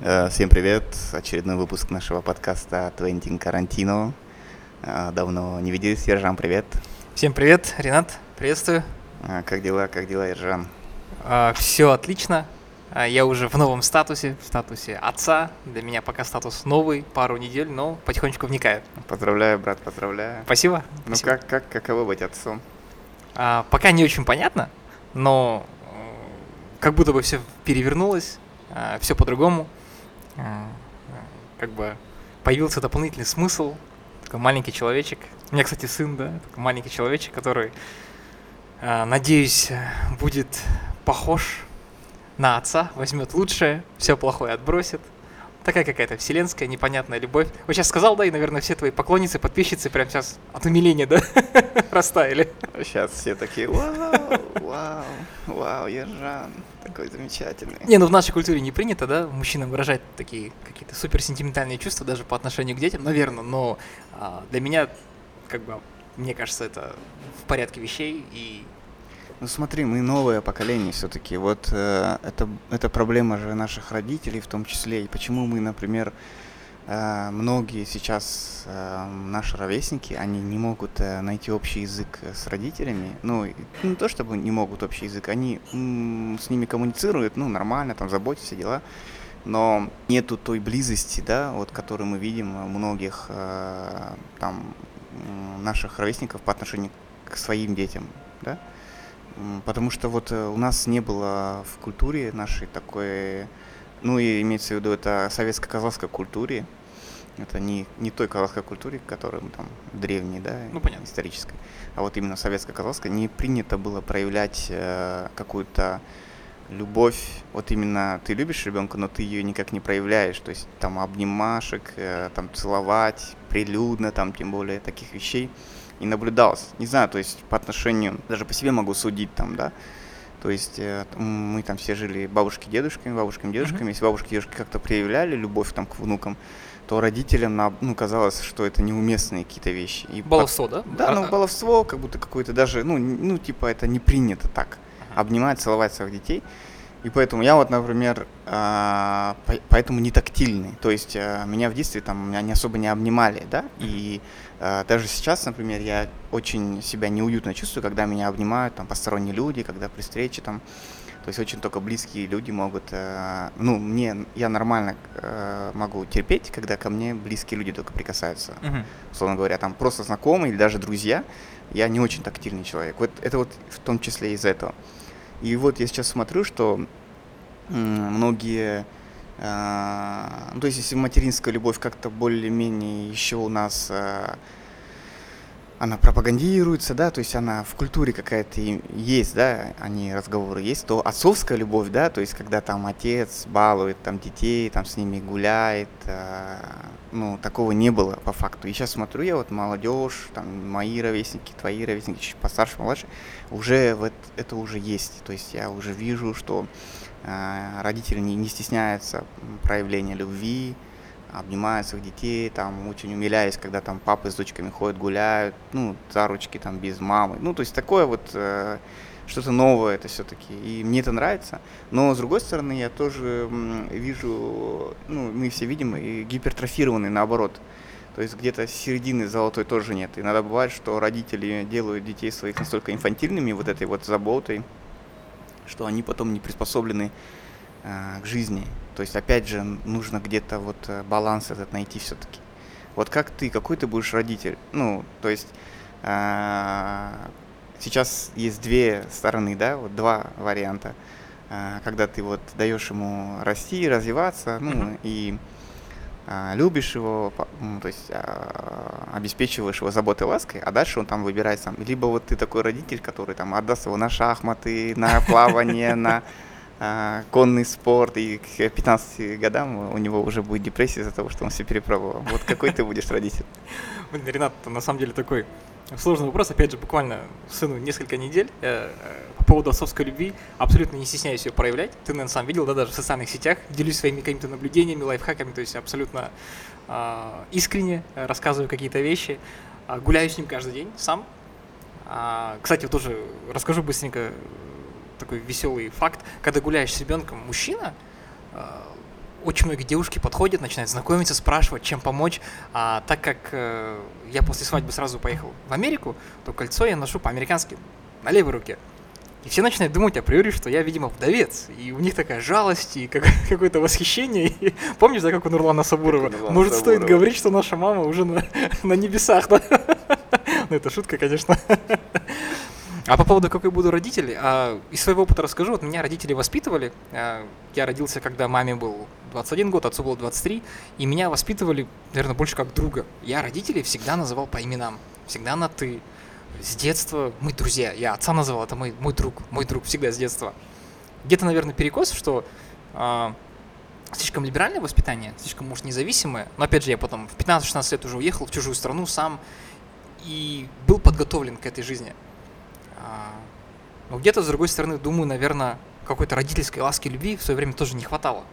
Э, Всем привет! Очередной выпуск нашего подкаста Твентин Карантино. Э, Давно не виделись. Ержан, привет. Всем привет, Ренат, приветствую. Э, Как дела, как дела, Ержан? все отлично. Я уже в новом статусе, в статусе отца. Для меня пока статус новый, пару недель, но потихонечку вникаю. Поздравляю, брат, поздравляю. Спасибо. Ну спасибо. как, как, каково быть отцом? Пока не очень понятно, но как будто бы все перевернулось, все по-другому. А, Как бы появился дополнительный смысл. Такой маленький человечек. У меня, кстати, сын, да, такой маленький человечек, который, а, надеюсь, будет похож на отца, возьмет лучшее, все плохое отбросит. Такая какая-то вселенская непонятная любовь. Вот сейчас сказал, да, и, наверное, все твои поклонницы, подписчицы прямо сейчас от умиления, да, растаяли. Сейчас все такие, вау, вау, вау, Ержан, такой замечательный. Не, ну в нашей культуре не принято, да, мужчинам выражать такие какие-то супер сентиментальные чувства даже по отношению к детям, наверное, но а, для меня, как бы, мне кажется, это в порядке вещей, и Ну смотри, мы новое поколение все-таки. Вот э, это, это проблема же наших родителей в том числе. И почему мы, например, э, многие сейчас э, наши ровесники, они не могут э, найти общий язык с родителями. Ну, не то чтобы не могут общий язык, они м, с ними коммуницируют, ну, нормально, там, заботятся, дела. Но нету той близости, да, вот, которую мы видим у многих э, там наших ровесников по отношению к своим детям, да. Потому что вот э, у нас не было в культуре нашей такой, ну и имеется в виду это советско-казахской культуре, это не, не той казахской культуре, которая там древней, да, Ну, понятно. исторической, а вот именно советско-казахской, не принято было проявлять э, какую-то любовь, вот именно ты любишь ребенка, но ты ее никак не проявляешь, то есть там обнимашек, э, там целовать, прилюдно, там тем более таких вещей не наблюдалось. Не знаю, то есть по отношению, даже по себе могу судить там, да, то есть э, мы там все жили бабушки, дедушками, бабушками, дедушками. Если бабушки, дедушки как-то проявляли любовь там к внукам, то родителям на- ну, казалось, что это неуместные какие-то вещи. И по- баловство, да? Да, ну А- баловство, как будто какое-то даже, ну, ну, типа это не принято так. Ага. Обнимать, целовать своих детей. И поэтому я вот, например, а, по- поэтому не тактильный. То есть а, меня в детстве там меня не особо не обнимали, да. И а, даже сейчас, например, я очень себя неуютно чувствую, когда меня обнимают там посторонние люди, когда при встрече там. То есть очень только близкие люди могут, э, ну, мне, я нормально э, могу терпеть, когда ко мне близкие люди только прикасаются Мгм. условно говоря, там просто знакомые или даже друзья, я не очень тактильный человек. Вот это вот в том числе из этого. И вот я сейчас смотрю, что многие, ну, то есть если материнская любовь как-то более-менее еще у нас а, она пропагандируется, да, то есть она в культуре какая-то есть, да, они разговоры есть, то отцовская любовь, да, то есть когда там отец балует там детей, там с ними гуляет, а, ну, такого не было по факту. И сейчас смотрю я вот молодежь, там мои ровесники, твои ровесники, чуть постарше, младше, уже вот это уже есть, то есть я уже вижу, что а, родители не, не стесняются проявления любви, обнимают своих детей, там очень умиляюсь, когда там папы с дочками ходят, гуляют, ну, за ручки там без мамы. Ну, то есть такое вот э, что-то новое это все-таки. И мне это нравится. Но с другой стороны, я тоже вижу, ну, мы все видим, и гипертрофированный наоборот. То есть где-то середины золотой тоже нет. Иногда бывает, что родители делают детей своих настолько инфантильными вот этой вот заботой, что они потом не приспособлены э, к жизни. То есть, опять же, нужно где-то вот э, баланс этот найти все-таки. Вот как ты, какой ты будешь родитель? Ну, то есть, э, сейчас есть две стороны, да, вот два варианта. Э, когда ты вот даешь ему расти, развиваться, ну, Мгм. и любишь его, ну, то есть а, обеспечиваешь его заботой и лаской, а дальше он там выбирает сам. Либо вот ты такой родитель, который там отдаст его на шахматы, на плавание, на а, конный спорт, и к 15 годам у него уже будет депрессия из-за того, что он все перепробовал. Вот какой ты будешь родитель? Блин, Ренат, на самом деле такой сложный вопрос. Опять же, буквально сыну несколько недель э, э, по поводу отцовской любви. Абсолютно не стесняюсь ее проявлять. Ты, наверное, сам видел, да, даже в социальных сетях. Делюсь своими какими-то наблюдениями, лайфхаками. То есть абсолютно а, искренне э, рассказываю какие-то вещи. А, гуляю с ним каждый день сам. А, кстати, вот тоже расскажу быстренько такой веселый факт. Когда гуляешь с ребенком мужчина, а, очень многие девушки подходят, начинают знакомиться, спрашивать, чем помочь. А так как э, я после свадьбы сразу поехал в Америку, то кольцо я ношу по-американски, на левой руке. И все начинают думать априори, что я, видимо, вдовец. И у них такая жалость и как, какое-то восхищение. И, помнишь, да, как у Нурлана Сабурова? Нурлана Может, стоит Сабурова. говорить, что наша мама уже на, на небесах, да? Ну, это шутка, конечно. А по поводу, какой буду родитель, а, из своего опыта расскажу. Вот меня родители воспитывали. а, Я родился, когда маме был 21 год, отцу было 23. И меня воспитывали, наверное, больше как друга. Я родителей всегда называл по именам. Всегда на «ты». С детства мы друзья. Я отца называл, это мой, мой друг. Мой друг всегда с детства. Где-то, наверное, перекос, что а, слишком либеральное воспитание, слишком, может, независимое. Но, опять же, я потом в 15-16 лет уже уехал в чужую страну сам и был подготовлен к этой жизни. А, Но где-то, с другой стороны, думаю, наверное, какой-то родительской ласки любви в свое время тоже не хватало.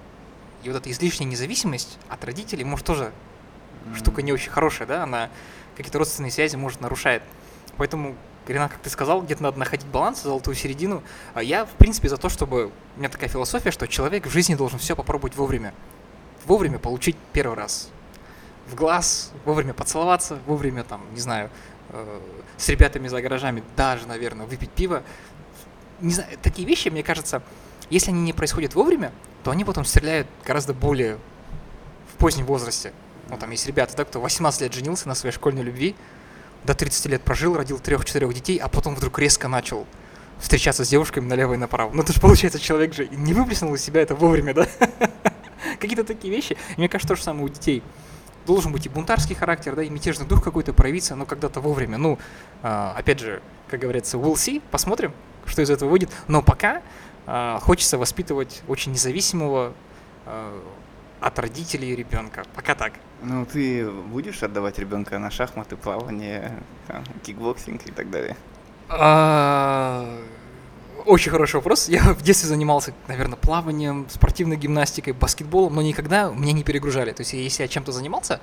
И вот эта излишняя независимость от родителей, может, тоже штука не очень хорошая, да, она какие-то родственные связи, может, нарушает. Поэтому, Ренат, как ты сказал, где-то надо находить баланс, золотую середину. А я, в принципе, за то, чтобы... У меня такая философия, что человек в жизни должен все попробовать вовремя. Вовремя получить первый раз. В глаз, вовремя поцеловаться, вовремя, там, не знаю, с ребятами за гаражами даже, наверное, выпить пиво. Не знаю, такие вещи, мне кажется, если они не происходят вовремя, то они потом стреляют гораздо более в позднем возрасте. Ну, там есть ребята, да, кто 18 лет женился на своей школьной любви, до 30 лет прожил, родил трех-четырех детей, а потом вдруг резко начал встречаться с девушками налево и направо. Ну, это же получается, человек же не выплеснул из себя это вовремя, да? Какие-то такие вещи. Мне кажется, то же самое у детей. Должен быть и бунтарский характер, да, и мятежный дух какой-то проявиться, но когда-то вовремя. Ну, а, опять же, как говорится, we'll see, посмотрим, что из этого выйдет. Но пока а, хочется воспитывать очень независимого а, от родителей ребенка. Пока так. Ну, ты будешь отдавать ребенка на шахматы, плавание, там, кикбоксинг и так далее? Очень хороший вопрос. Я в детстве занимался, наверное, плаванием, спортивной гимнастикой, баскетболом, но никогда меня не перегружали. То есть, если я чем-то занимался,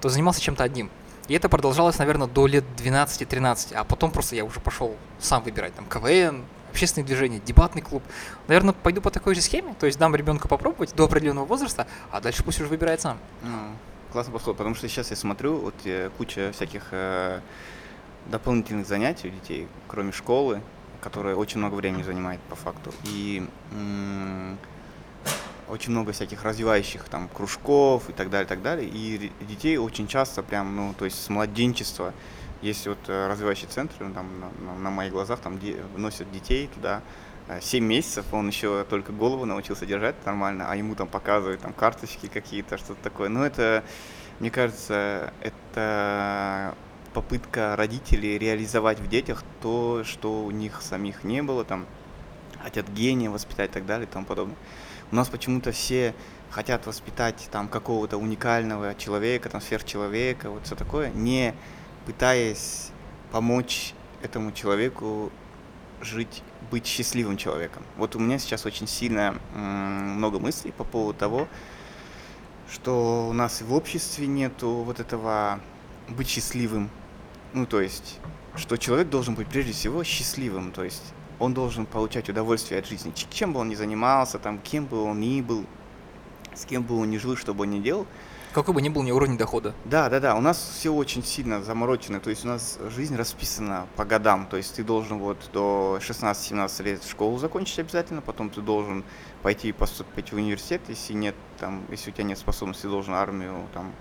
то занимался чем-то одним. И это продолжалось, наверное, до лет 12-13. А потом просто я уже пошел сам выбирать там КВН, общественные движения, дебатный клуб. Наверное, пойду по такой же схеме. То есть дам ребенку попробовать до определенного возраста, а дальше пусть уже выбирает сам. Ну, классный подход, потому что сейчас я смотрю, вот э, куча всяких э, дополнительных занятий у детей, кроме школы, которая очень много времени занимает по факту. И очень много всяких развивающих там кружков и так далее, так далее. И детей очень часто прям, ну, то есть с младенчества есть вот э, развивающий центр, там на, на- моих глазах там де- носят детей туда. 7 месяцев, он еще только голову научился держать нормально, а ему там показывают там карточки какие-то, что-то такое. Ну, это, мне кажется, это попытка родителей реализовать в детях то, что у них самих не было, там, хотят гения воспитать и так далее и тому подобное. У нас почему-то все хотят воспитать там какого-то уникального человека, там сверхчеловека, вот все такое, не пытаясь помочь этому человеку жить, быть счастливым человеком. Вот у меня сейчас очень сильно много мыслей по поводу того, что у нас и в обществе нету вот этого быть счастливым. Ну, то есть, что человек должен быть прежде всего счастливым, то есть он должен получать удовольствие от жизни. Чем бы он ни занимался, там, кем бы он ни был, с кем бы он ни жил, что бы он ни делал, Какой бы ни был ни уровень дохода. да, да, да, у нас все очень сильно заморочено, то есть у нас жизнь расписана по годам, то есть ты должен вот до 16-17 лет школу закончить обязательно, потом ты должен пойти поступить в университет, если нет, там, если у тебя нет способности, ты должен армию, там,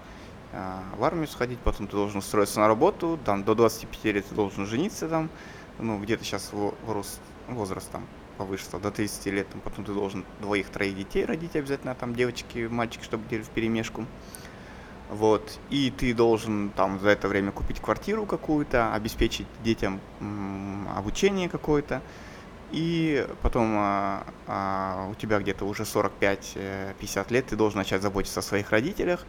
в армию сходить, потом ты должен устроиться на работу, там, до 25 лет ты должен жениться, там, ну, где-то сейчас возраст, возраст там повыше до 30 лет, там, потом ты должен двоих-троих детей родить обязательно, там, девочки, мальчики, чтобы делали в перемешку. Вот. И ты должен там за это время купить квартиру какую-то, обеспечить детям м, обучение какое-то. И потом а, а, у тебя где-то уже 45-50 лет, ты должен начать заботиться о своих родителях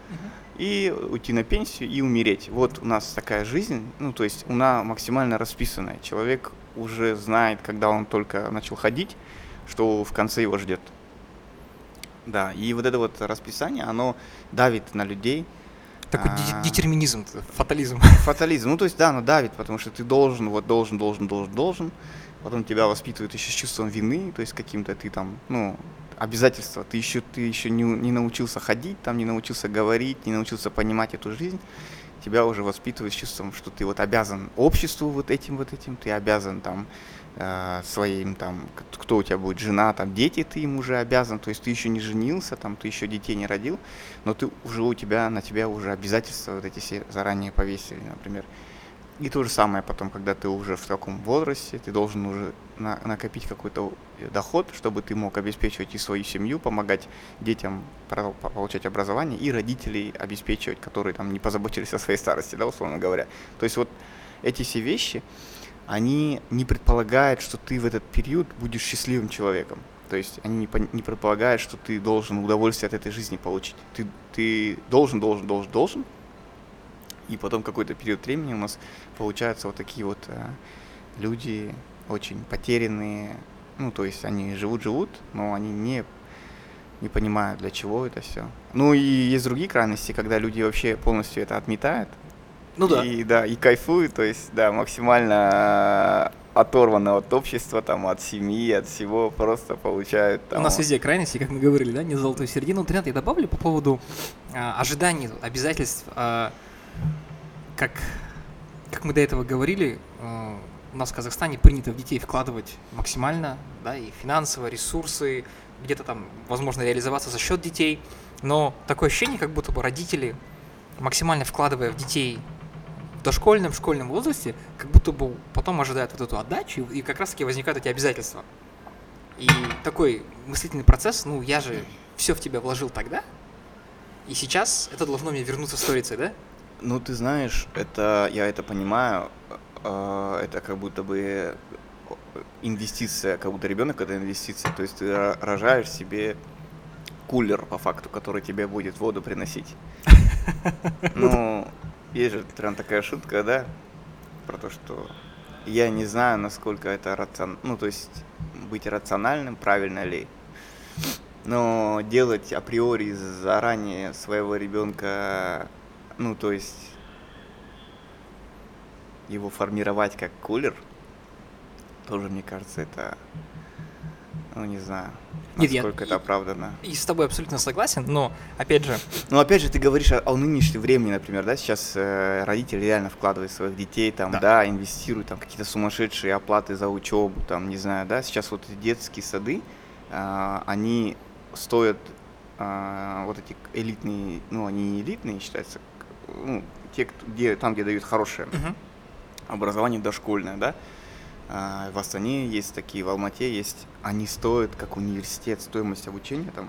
и уйти на пенсию и умереть. Вот у нас такая жизнь, ну то есть она максимально расписанная. Человек уже знает, когда он только начал ходить, что в конце его ждет. Да, и вот это вот расписание, оно давит на людей, Такой А. де- детерминизм, фатализм. Фатализм. Ну, то есть, да, оно давит, потому что ты должен, вот должен, должен, должен, должен. Потом тебя воспитывают еще с чувством вины, то есть каким-то ты там, ну, обязательства. Ты еще, ты еще не, не научился ходить, там не научился говорить, не научился понимать эту жизнь. Тебя уже воспитывают с чувством, что ты вот обязан обществу вот этим, вот этим, ты обязан там э, своим там, кто у тебя будет, жена, там, дети, ты им уже обязан, то есть ты еще не женился, там, ты еще детей не родил, но ты уже у тебя, на тебя уже обязательства вот эти все заранее повесили, например. И то же самое потом, когда ты уже в таком возрасте, ты должен уже на, накопить какой-то доход, чтобы ты мог обеспечивать и свою семью, помогать детям получать образование, и родителей обеспечивать, которые там не позаботились о своей старости, да, условно говоря. То есть вот эти все вещи, они не предполагают, что ты в этот период будешь счастливым человеком. То есть они не, не предполагают, что ты должен удовольствие от этой жизни получить. Ты, ты должен, должен, должен, должен, и потом какой-то период времени у нас получаются вот такие вот э, люди очень потерянные. Ну, то есть они живут-живут, но они не, не понимают, для чего это все. Ну и есть другие крайности, когда люди вообще полностью это отметают. Ну да. И да, и кайфуют, то есть, да, максимально оторваны от общества, там, от семьи, от всего, просто получают там... У нас везде крайности, как мы говорили, да, не золотую середину. Вот, Ренат, я добавлю по поводу а, ожиданий, обязательств. А, как, как мы до этого говорили, э, у нас в Казахстане принято в детей вкладывать максимально, да, и финансово, ресурсы, где-то там, возможно, реализоваться за счет детей, но такое ощущение, как будто бы родители, максимально вкладывая в детей в дошкольном, школьном возрасте, как будто бы потом ожидают вот эту отдачу, и как раз-таки возникают эти обязательства. И такой мыслительный процесс, ну, я же все в тебя вложил тогда, и сейчас это должно мне вернуться сторицей, да? Ну, ты знаешь, это я это понимаю. Э, это как будто бы инвестиция, как будто ребенок это инвестиция. То есть ты рожаешь себе кулер, по факту, который тебе будет воду приносить. Ну, есть же прям такая шутка, да, про то, что я не знаю, насколько это рационально, ну, то есть быть рациональным, правильно ли. Но делать априори заранее своего ребенка ну, то есть его формировать как кулер, тоже, мне кажется, это, ну, не знаю, насколько Нет, я, это оправдано. И, и с тобой абсолютно согласен, но, опять же... Ну, опять же, ты говоришь о, о нынешнем времени, например, да, сейчас э, родители реально вкладывают своих детей, там, да, да инвестируют, там, какие-то сумасшедшие оплаты за учебу, там, не знаю, да, сейчас вот эти детские сады, э, они стоят, э, вот эти элитные, ну, они не элитные считаются, ну, те, где, там, где дают хорошее uh-huh. образование дошкольное, да, а, в Астане есть такие, в Алмате есть, они стоят как университет, стоимость обучения там.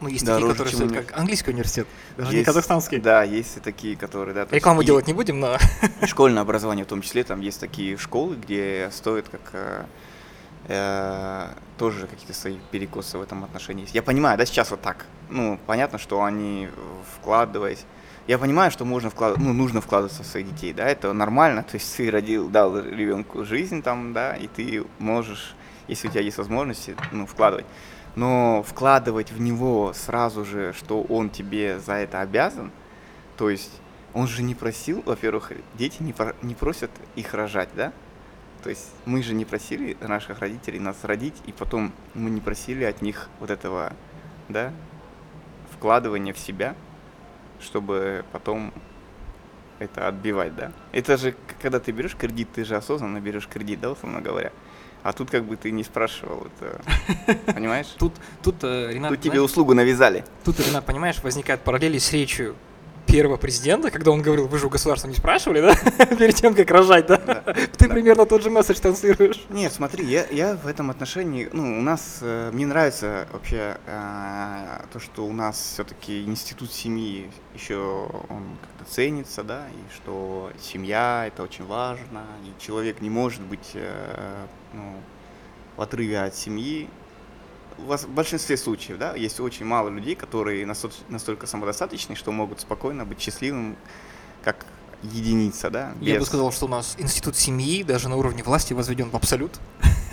Ну, есть такие, которые стоят как английский университет, даже есть, не казахстанский. Да, есть и такие, которые, да. Рекламу делать не будем, но... Школьное образование в том числе, там есть такие школы, где стоят как э, э, тоже какие-то свои перекосы в этом отношении есть. Я понимаю, да, сейчас вот так. Ну, понятно, что они, вкладываясь я понимаю, что можно вкладывать, ну, нужно вкладываться в своих детей, да, это нормально, то есть ты родил, дал ребенку жизнь там, да, и ты можешь, если у тебя есть возможности, ну, вкладывать. Но вкладывать в него сразу же, что он тебе за это обязан, то есть он же не просил, во-первых, дети не, про, не просят их рожать, да? То есть мы же не просили наших родителей нас родить, и потом мы не просили от них вот этого, да, вкладывания в себя – чтобы потом это отбивать, да. Это же, когда ты берешь кредит, ты же осознанно берешь кредит, да, условно говоря. А тут как бы ты не спрашивал это, понимаешь? Тут, тут, э, Ренат, тут тебе услугу навязали. Тут, Ренат, понимаешь, возникают параллели с речью первого президента, когда он говорил, вы же у государства не спрашивали, да? Перед тем, как рожать, да? да Ты да. примерно тот же месседж транслируешь. Нет, смотри, я, я в этом отношении, ну, у нас, э, мне нравится вообще э, то, что у нас все-таки институт семьи еще он как-то ценится, да, и что семья это очень важно, и человек не может быть э, ну, в отрыве от семьи, в большинстве случаев, да, есть очень мало людей, которые настолько самодостаточны, что могут спокойно быть счастливым, как единица, да. Без... Я бы сказал, что у нас институт семьи даже на уровне власти возведен в абсолют.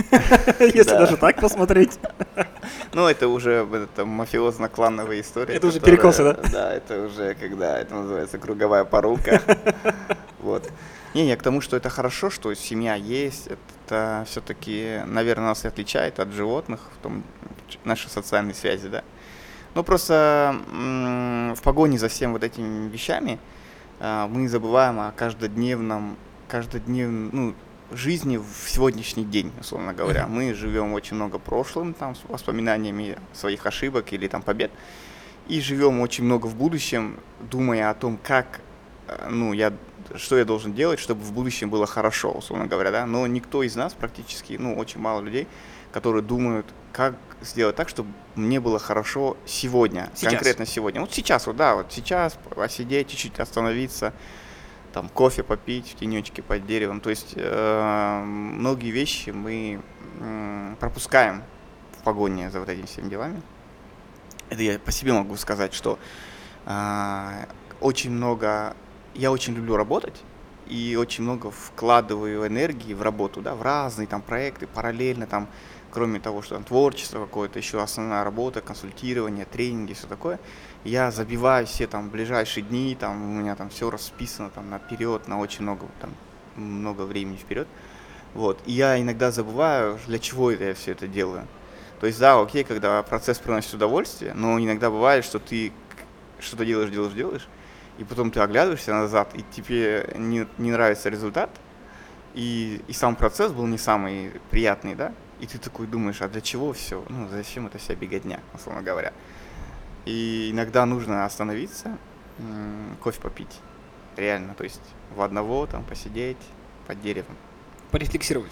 Если даже так посмотреть. Ну, это уже мафиозно-клановая история. Это уже перекосы, да? Да, это уже когда это называется круговая порука. Вот. Не, не, к тому, что это хорошо, что семья есть, это все-таки, наверное, нас и отличает от животных, в том, наши социальные связи, да. Ну, просто в погоне за всем вот этими вещами а, мы забываем о каждодневном, каждодневном, ну, жизни в сегодняшний день, условно говоря. Мы живем очень много прошлым, там, с воспоминаниями своих ошибок или там побед, и живем очень много в будущем, думая о том, как, э, ну, я, что я должен делать, чтобы в будущем было хорошо, условно говоря, да. Но никто из нас практически, ну, очень мало людей, которые думают, как сделать так, чтобы мне было хорошо сегодня, сейчас. конкретно сегодня. Вот сейчас, вот да, вот сейчас посидеть, чуть-чуть остановиться, там кофе попить в тенечке под деревом. То есть э, многие вещи мы э, пропускаем в погоне за вот этими всеми делами. Это я по себе могу сказать, что э, очень много, я очень люблю работать и очень много вкладываю энергии в работу, да, в разные там проекты, параллельно там кроме того, что там творчество какое-то, еще основная работа, консультирование, тренинги, все такое, я забиваю все там ближайшие дни, там у меня там все расписано там наперед, на очень много, там, много времени вперед. Вот. И я иногда забываю, для чего это я все это делаю. То есть, да, окей, когда процесс приносит удовольствие, но иногда бывает, что ты что-то делаешь, делаешь, делаешь, и потом ты оглядываешься назад, и тебе не, не нравится результат, и, и сам процесс был не самый приятный, да, и ты такой думаешь, а для чего все? Ну, зачем это вся беготня, условно говоря. И иногда нужно остановиться, кофе попить. Реально, то есть в одного там посидеть под деревом. Порефлексировать.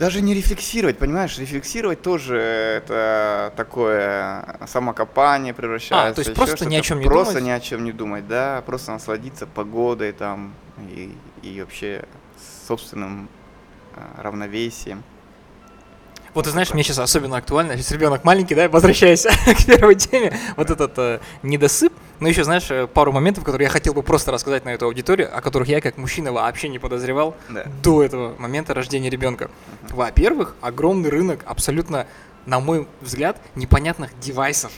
Даже не рефлексировать, понимаешь, рефлексировать тоже это такое самокопание превращается. А, то есть просто ни о чем не просто думать? ни о чем не думать, да, просто насладиться погодой там и, и вообще собственным а, равновесием. Вот ты знаешь, мне сейчас особенно актуально, сейчас ребенок маленький, да, возвращаясь к первой теме, вот этот э, недосып, но еще, знаешь, э, пару моментов, которые я хотел бы просто рассказать на эту аудиторию, о которых я как мужчина вообще не подозревал да. до этого момента рождения ребенка. Uh-huh. Во-первых, огромный рынок абсолютно, на мой взгляд, непонятных девайсов.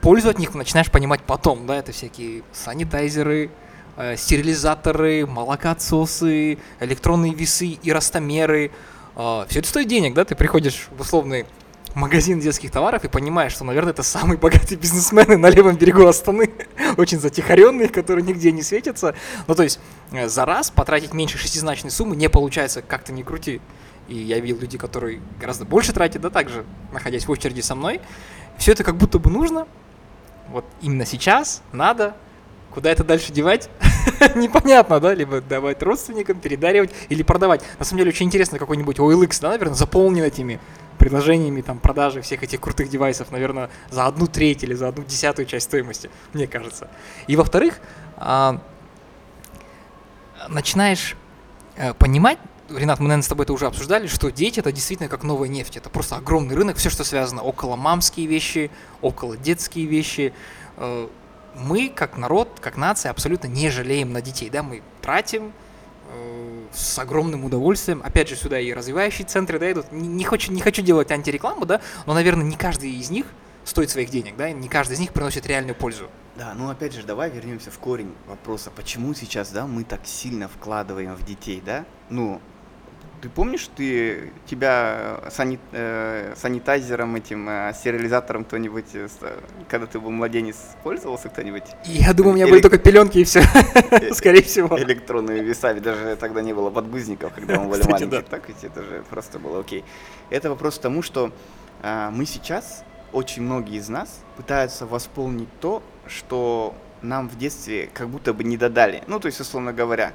Пользу от них начинаешь понимать потом, да, это всякие санитайзеры, э, стерилизаторы, молокоотсосы, электронные весы и ростомеры, а, все это стоит денег, да, ты приходишь в условный магазин детских товаров и понимаешь, что, наверное, это самые богатые бизнесмены на левом берегу Астаны, очень затихаренные, которые нигде не светятся. Ну, то есть э, за раз потратить меньше шестизначной суммы не получается, как-то не крути. И я видел людей, которые гораздо больше тратят, да, также, находясь в очереди со мной. Все это как будто бы нужно, вот именно сейчас, надо, Куда это дальше девать? Непонятно, да? Либо давать родственникам, передаривать или продавать. На самом деле очень интересно какой-нибудь OLX, да, наверное, заполнен этими предложениями там продажи всех этих крутых девайсов, наверное, за одну треть или за одну десятую часть стоимости, мне кажется. И во-вторых, а, начинаешь а, понимать, Ренат, мы, наверное, с тобой это уже обсуждали, что дети это действительно как новая нефть. Это просто огромный рынок, все, что связано около мамские вещи, около детские вещи, э, мы, как народ, как нация, абсолютно не жалеем на детей, да, мы тратим э, с огромным удовольствием. Опять же, сюда и развивающие центры, да, идут. Не, не, хочу, не хочу делать антирекламу, да, но, наверное, не каждый из них стоит своих денег, да, не каждый из них приносит реальную пользу. Да, ну опять же, давай вернемся в корень вопроса, почему сейчас, да, мы так сильно вкладываем в детей, да? Ну, ты помнишь, ты тебя сани, э, санитайзером этим, э, стерилизатором кто-нибудь, э, когда ты был младенец, пользовался кто-нибудь? Я думаю, у меня Элек... были только пеленки и все, э, скорее всего. Электронными весами, даже тогда не было подгузников, когда мы были маленькие. Так ведь это же просто было окей. Это вопрос к тому, что э, мы сейчас, очень многие из нас пытаются восполнить то, что нам в детстве как будто бы не додали. Ну, то есть, условно говоря,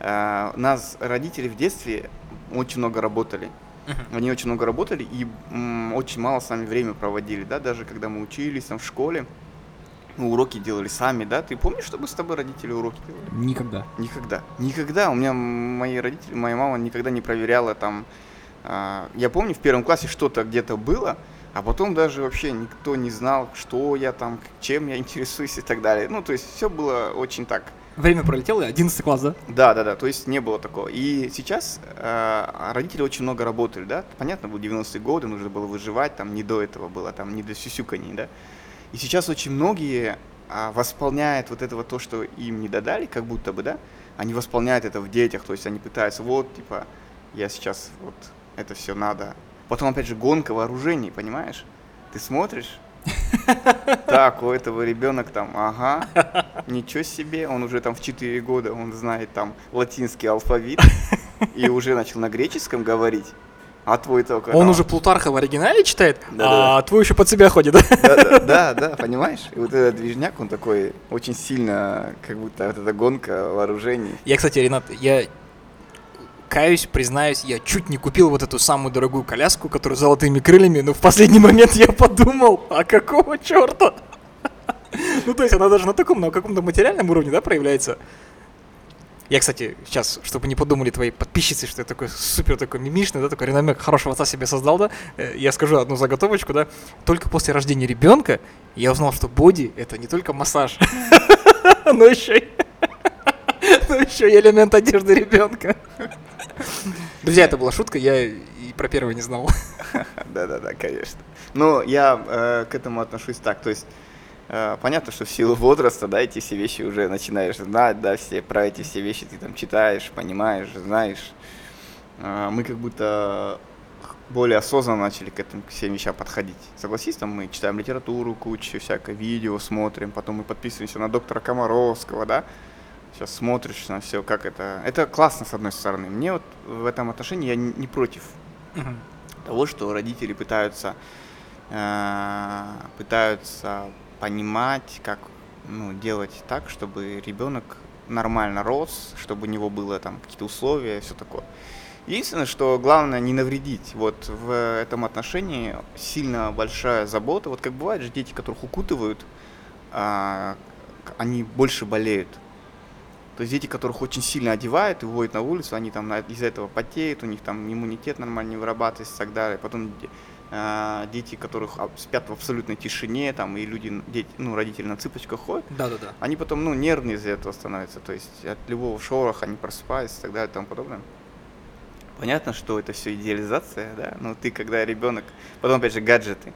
э, нас родители в детстве очень много работали. Uh-huh. Они очень много работали и м, очень мало с нами время проводили, да, даже когда мы учились там в школе, мы уроки делали сами, да? Ты помнишь, чтобы с тобой родители уроки делали? Никогда. Никогда. Никогда. У меня мои родители, моя мама никогда не проверяла там. Э, я помню, в первом классе что-то где-то было, а потом даже вообще никто не знал, что я там, чем я интересуюсь и так далее. Ну, то есть все было очень так Время пролетело, 11 класс, да? Да, да, да, то есть не было такого. И сейчас э, родители очень много работали, да, понятно, был 90-е годы, нужно было выживать, там не до этого было, там не до сюсюканий, да. И сейчас очень многие э, восполняют вот это вот то, что им не додали, как будто бы, да, они восполняют это в детях, то есть они пытаются, вот, типа, я сейчас вот это все надо. Потом, опять же, гонка вооружений, понимаешь? Ты смотришь, так, у этого ребенок там, ага, ничего себе, он уже там в 4 года, он знает там латинский алфавит и уже начал на греческом говорить. А твой только... Он там- уже Плутарха в оригинале читает, а твой еще под себя ходит? Да, да, да, да, понимаешь? И вот этот движняк, он такой очень сильно, как будто вот эта гонка вооружений. Я, кстати, Ренат, я каюсь, признаюсь, я чуть не купил вот эту самую дорогую коляску, которая с золотыми крыльями, но в последний момент я подумал, а какого черта? Ну, то есть она даже на таком, на каком-то материальном уровне, да, проявляется. Я, кстати, сейчас, чтобы не подумали твои подписчицы, что я такой супер такой мимишный, да, такой реноме хорошего отца себе создал, да, э, я скажу одну заготовочку, да, только после рождения ребенка я узнал, что боди — это не только массаж, но еще и элемент одежды ребенка. Друзья, это была шутка, я и про первое не знал. Да-да-да, конечно. Но я э, к этому отношусь так, то есть э, понятно, что в силу возраста, да, эти все вещи уже начинаешь знать, да, все про эти все вещи ты там читаешь, понимаешь, знаешь. Э, мы как будто более осознанно начали к этим всем вещам подходить. Согласись, там мы читаем литературу, кучу всякое, видео смотрим, потом мы подписываемся на доктора Комаровского, да, сейчас смотришь на все, как это... Это классно, с одной стороны. Мне вот в этом отношении я не против того, что родители пытаются э, пытаются понимать, как ну, делать так, чтобы ребенок нормально рос, чтобы у него было там какие-то условия, все такое. Единственное, что главное не навредить. Вот в этом отношении сильно большая забота. Вот как бывает же дети, которых укутывают, а, они больше болеют. То есть дети, которых очень сильно одевают и выводят на улицу, они там из-за этого потеют, у них там иммунитет нормально не вырабатывается и так далее. Потом а, дети, которых спят в абсолютной тишине, там, и люди, дети, ну, родители на цыпочках ходят, Да-да-да. они потом, ну, нервные из-за этого становятся, то есть от любого шороха они просыпаются и так далее и тому подобное. Понятно, что это все идеализация, да, но ты, когда ребенок, потом, опять же, гаджеты.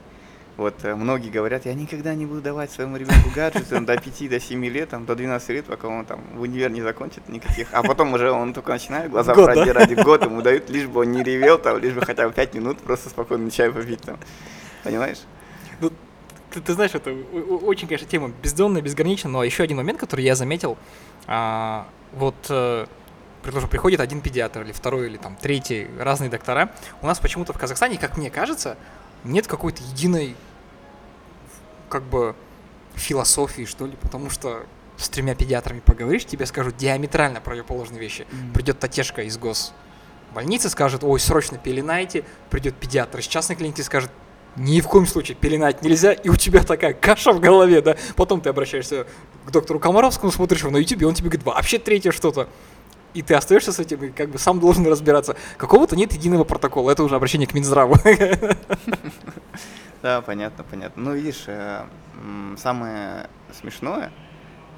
Вот э, многие говорят, я никогда не буду давать своему ребенку гаджеты там, до 5, до 7 лет, там, до 12 лет, пока он там в универ не закончит никаких. А потом уже он только начинает глаза Год, да? продирать, год ему дают, лишь бы он не ревел, там, лишь бы хотя бы 5 минут просто спокойно чай попить там. Понимаешь? Ну, ты, ты знаешь, это очень, конечно, тема бездонная, безграничная, но еще один момент, который я заметил, а, вот, э, предположим, приходит один педиатр или второй, или там третий, разные доктора, у нас почему-то в Казахстане, как мне кажется, нет какой-то единой, как бы, философии, что ли, потому что с тремя педиатрами поговоришь, тебе скажут диаметрально противоположные вещи. Придет татешка из гос больницы, скажет, ой, срочно пеленайте, придет педиатр из частной клиники, скажет, ни в коем случае пеленать нельзя, и у тебя такая каша в голове, да. Потом ты обращаешься к доктору Комаровскому, смотришь его на YouTube, и он тебе говорит, вообще третье что-то. И ты остаешься с этим, и как бы сам должен разбираться. Какого-то нет единого протокола. Это уже обращение к Минздраву. Да, понятно, понятно. Ну, видишь, э, самое смешное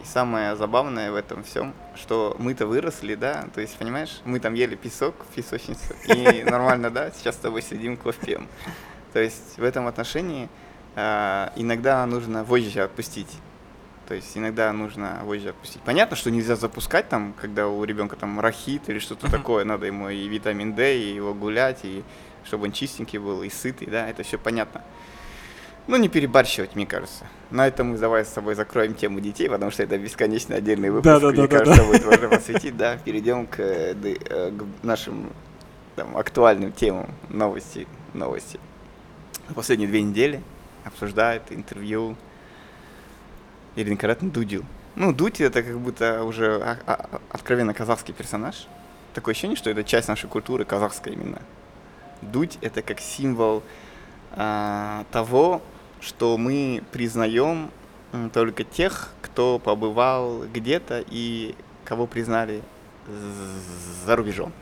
и самое забавное в этом всем, что мы-то выросли, да, то есть, понимаешь, мы там ели песок в песочнице, и нормально, да, сейчас с тобой сидим, кофе пьем. То есть в этом отношении э, иногда нужно вожжи отпустить. То есть иногда нужно вожжи отпустить. Понятно, что нельзя запускать там, когда у ребенка там рахит или что-то такое, надо ему и витамин D, и его гулять, и чтобы он чистенький был, и сытый, да, это все понятно. Ну, не перебарщивать, мне кажется. На этом мы давай с тобой закроем тему детей, потому что это бесконечно отдельный выпуск. Да-да-да-да-да. Мне кажется, будет важно посвятить, да. Перейдем к, э, ды- э, к нашим там, актуальным темам новости. новости. Последние две недели обсуждают интервью Ирины Каратн Дудю. Ну, Дудь это как будто уже а- а- откровенно казахский персонаж. Такое ощущение, что это часть нашей культуры, казахская именно. Дудь это как символ а, того, что мы признаем только тех, кто побывал где-то и кого признали за рубежом.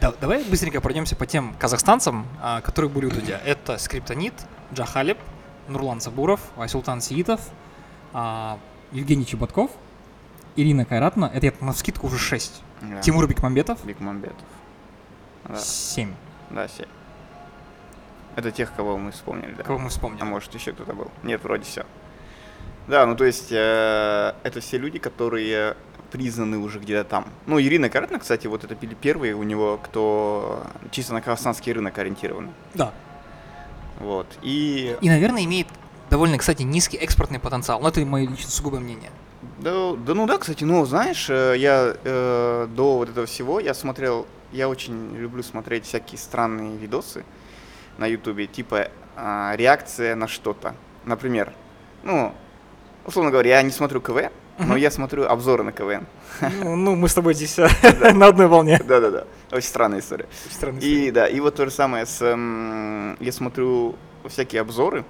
Да- давай быстренько пройдемся по тем казахстанцам, а, которые были у Дудя. Это Скриптонит, Джахалеп, Нурлан Сабуров, Айсултан Сиитов, а, Евгений Чеботков, Ирина Кайратна. Это я на скидку уже 6. Да. Тимур Бекмамбетов Бекмамбетов. Да, 7. Да, все. Это тех, кого мы вспомнили, да. Кого мы вспомнили. А может еще кто-то был? Нет, вроде все. Да, ну то есть э, это все люди, которые признаны уже где-то там. Ну, Ирина Каретна, кстати, вот это пи- первый у него, кто чисто на казахстанский рынок ориентирован. Да. Вот. И И, наверное, имеет довольно, кстати, низкий экспортный потенциал. Но это мое лично сугубое мнение. Да, да ну да, кстати, ну знаешь, э, я э, до вот этого всего я смотрел, я очень люблю смотреть всякие странные видосы на ютубе, типа а, реакция на что-то. Например, ну, условно говоря, я не смотрю КВН, но я смотрю обзоры на КВН. Ну, ну, мы с тобой здесь э, на одной волне. Да-да-да, очень странная история. Странный И да, и вот то же самое с, эм, я смотрю всякие обзоры,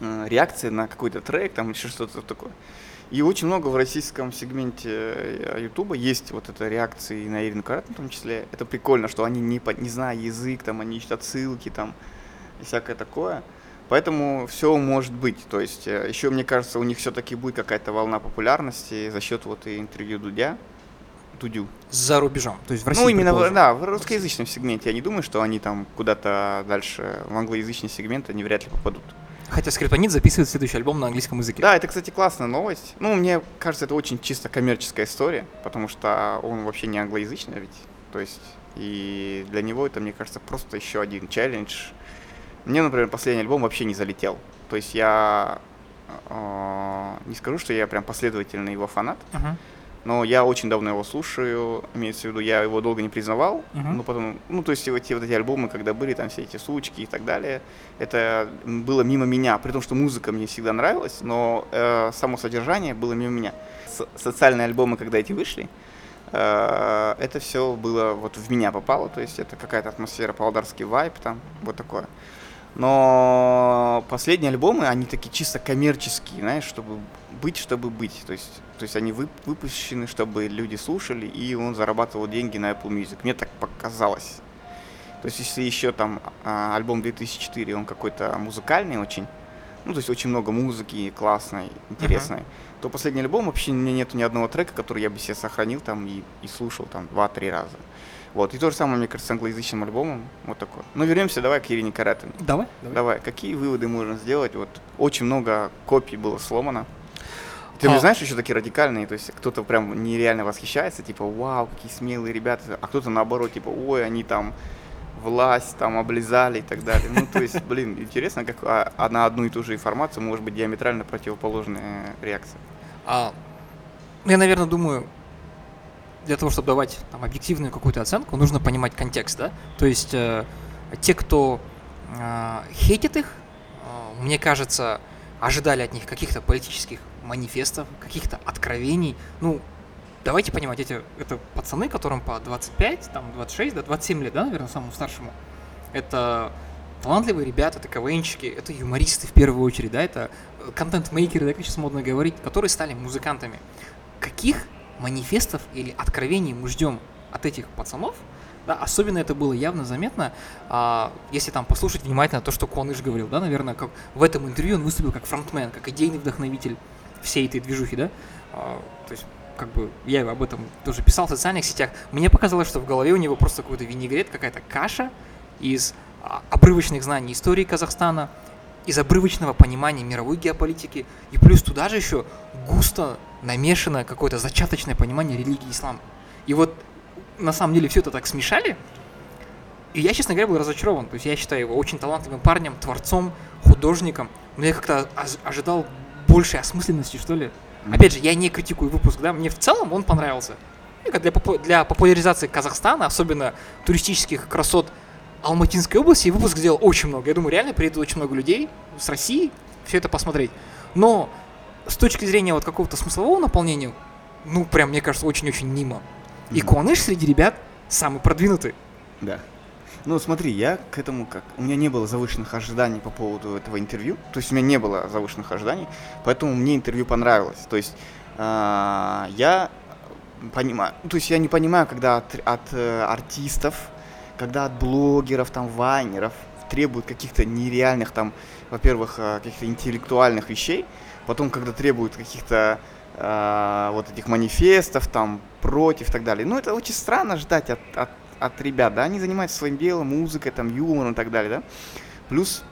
э, реакции на какой-то трек, там еще что-то такое. И очень много в российском сегменте э, Ютуба есть вот это реакции на Ирину Каратну в том числе. Это прикольно, что они не, не зная язык, там они ищут отсылки там и всякое такое. Поэтому все может быть. То есть еще, мне кажется, у них все-таки будет какая-то волна популярности за счет вот и интервью Дудя. Дудю. За рубежом. То есть в России. Ну, именно в, да, в русскоязычном сегменте. Я не думаю, что они там куда-то дальше в англоязычный сегмент они вряд ли попадут. Хотя Скриптонит записывает следующий альбом на английском языке. Да, это, кстати, классная новость. Ну, мне кажется, это очень чисто коммерческая история, потому что он вообще не англоязычный ведь. То есть, и для него это, мне кажется, просто еще один челлендж. Мне, например, последний альбом вообще не залетел. То есть я э, не скажу, что я прям последовательный его фанат, Мгм. Но я очень давно его слушаю, имеется в виду, я его долго не признавал, Мгм. ну потом, ну то есть вот эти вот эти альбомы, когда были там все эти сучки и так далее, это было мимо меня, при том, что музыка мне всегда нравилась, но э, само содержание было мимо меня. С- социальные альбомы, когда эти вышли, э, это все было вот в меня попало, то есть это какая-то атмосфера, павлодарский вайп там, вот такое. Но последние альбомы, они такие чисто коммерческие, знаешь, чтобы быть, чтобы быть. То есть, то есть они вып- выпущены, чтобы люди слушали, и он зарабатывал деньги на Apple Music. Мне так показалось. То есть, если еще там а, альбом 2004, он какой-то музыкальный очень, ну, то есть очень много музыки классной, интересной, то последний альбом вообще у меня нету ни одного трека, который я бы себе сохранил там и, и слушал там два-три раза. Вот, и то же самое, мне кажется, с англоязычным альбомом, вот такое. Ну, вернемся давай к Ирине Каратиной. Давай. давай. Давай, какие выводы можно сделать? Вот очень много копий было сломано. Ты А. знаешь, еще такие радикальные, то есть кто-то прям нереально восхищается, типа, вау, какие смелые ребята, а кто-то наоборот, типа, ой, они там власть там облизали и так далее. Ну, то есть, блин, интересно, как а, а на одну и ту же информацию может быть диаметрально противоположная реакция. А, я, наверное, думаю, для того, чтобы давать там, объективную какую-то оценку, нужно понимать контекст, да? То есть э, те, кто э, хейтит их, э, мне кажется, ожидали от них каких-то политических манифестов, каких-то откровений. Ну, давайте понимать, эти это пацаны, которым по 25, там 26, да, 27 лет, да, наверное, самому старшему. Это талантливые ребята, это КВНщики, это юмористы в первую очередь, да, это э, контент-мейкеры, да, как сейчас модно говорить, которые стали музыкантами. Каких манифестов или откровений мы ждем от этих пацанов? Да, особенно это было явно заметно, а, если там послушать внимательно то, что Куаныш говорил, да, наверное, как в этом интервью он выступил как фронтмен, как идейный вдохновитель всей этой движухи, да, А, то есть как бы я об этом тоже писал в социальных сетях, мне показалось, что в голове у него просто какой-то винегрет, какая-то каша из а, обрывочных знаний истории Казахстана, из обрывочного понимания мировой геополитики, и плюс туда же еще густо намешано какое-то зачаточное понимание религии ислам. И вот на самом деле все это так смешали, и я, честно говоря, был разочарован. То есть я считаю его очень талантливым парнем, творцом, художником, но я как-то ож- ожидал большей осмысленности, что ли. Опять же, я не критикую выпуск, да, мне в целом он понравился. И для, попу- для популяризации Казахстана, особенно туристических красот Алматинской области, выпуск сделал очень много. Я думаю, реально приедут очень много людей с России все это посмотреть. Но с точки зрения вот какого-то смыслового наполнения, ну, прям, мне кажется, очень-очень мимо. И Мгм. Куаныш среди ребят самый продвинутый. Да. Ну, смотри, я к этому как... У меня не было завышенных ожиданий по поводу этого интервью. То есть у меня не было завышенных ожиданий, поэтому мне интервью понравилось. То есть а, я понимаю... То есть я не понимаю, когда от, от э, артистов, когда от блогеров, там, вайнеров требуют каких-то нереальных, там, во-первых, э, каких-то интеллектуальных вещей, потом, когда требуют каких-то э, вот этих манифестов, там, против и так далее. Ну, это очень странно ждать от, от, от ребят, да, они занимаются своим делом, музыкой, там, юмором и так далее, да. Плюс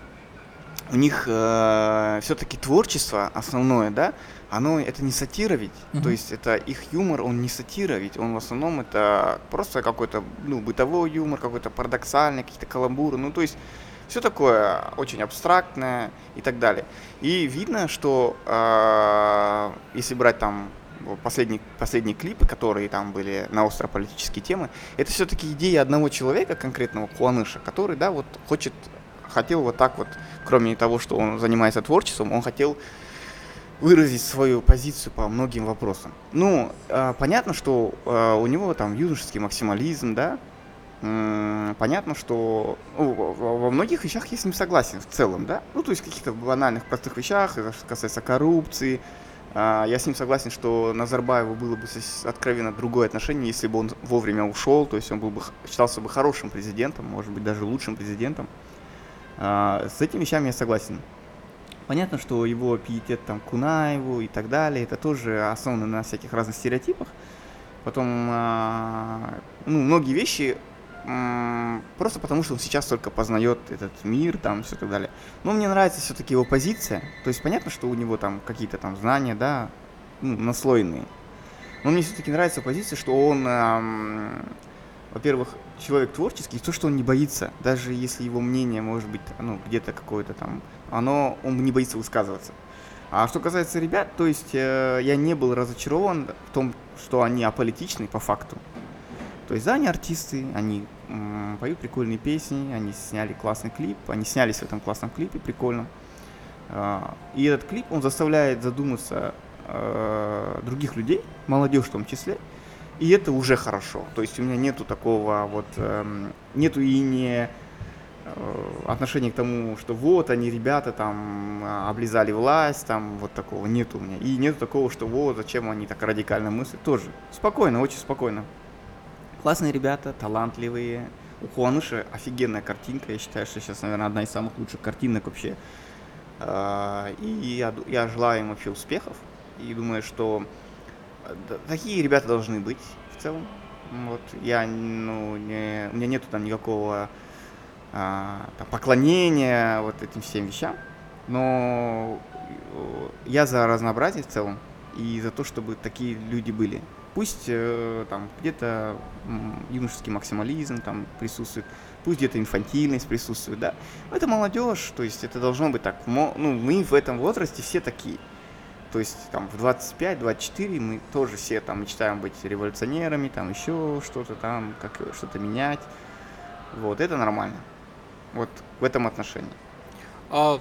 у них все-таки творчество основное, да, оно это не сатира ведь, Мгм. то есть это их юмор, он не сатира ведь, он в основном это просто какой-то ну бытовой юмор, какой-то парадоксальный, какие-то каламбуры, ну то есть все такое очень абстрактное и так далее. И видно, что а, если брать там последние, последние клипы, которые там были на острополитические темы, это все-таки идея одного человека, конкретного Хуаныша, который, да, вот хочет, хотел вот так вот, кроме того, что он занимается творчеством, он хотел выразить свою позицию по многим вопросам. Ну, а, понятно, что а, у него там юношеский максимализм, да, понятно, что ну, во- многих вещах я с ним согласен в целом, да, ну, то есть в каких-то банальных, простых вещах, касается коррупции, я с ним согласен, что Назарбаеву было бы откровенно другое отношение, если бы он вовремя ушел, то есть он был бы, считался бы хорошим президентом, может быть, даже лучшим президентом. А, С этими вещами я согласен. Понятно, что его пиетет там Кунаеву и так далее, это тоже основано на всяких разных стереотипах. Потом, а, ну, многие вещи просто потому, что он сейчас только познает этот мир, там, все так далее. Но мне нравится все-таки его позиция. То есть понятно, что у него там какие-то там знания, да, ну, наслоенные. Но мне все-таки нравится позиция, что он, ам, во-первых, человек творческий, то, что он не боится, даже если его мнение может быть, ну, где-то какое-то там, оно, он не боится высказываться. А что касается ребят, то есть э, я не был разочарован в том, что они аполитичны по факту. То есть, да, они артисты, они м, поют прикольные песни, они сняли классный клип, они снялись в этом классном клипе прикольно. А, И этот клип, он заставляет задуматься э, других людей, молодежь в том числе, и это уже хорошо. То есть у меня нету такого вот, эм, нету и не э, отношения к тому, что вот они, ребята, там, а, облизали власть, там, вот такого нету у меня. И нету такого, что вот, зачем они так радикально мыслят, тоже. Спокойно, очень спокойно. Классные ребята, талантливые. У Хуаныши офигенная картинка, я считаю, что сейчас, наверное, одна из самых лучших картинок вообще. А, И я, я желаю им вообще успехов. И думаю, что э, такие ребята должны быть в целом. Вот я, ну, не, у меня нету там никакого а, там, поклонения вот этим всем вещам, но э, я за разнообразие в целом и за то, чтобы такие люди были. Пусть э, там где-то юношеский максимализм там присутствует, пусть где-то инфантильность присутствует, да. Это молодежь, то есть это должно быть так. Ну, мы в этом возрасте все такие. То есть там в 25-24 мы тоже все там мечтаем быть революционерами, там еще что-то там, как что-то менять. Вот, это нормально. Вот в этом отношении. А,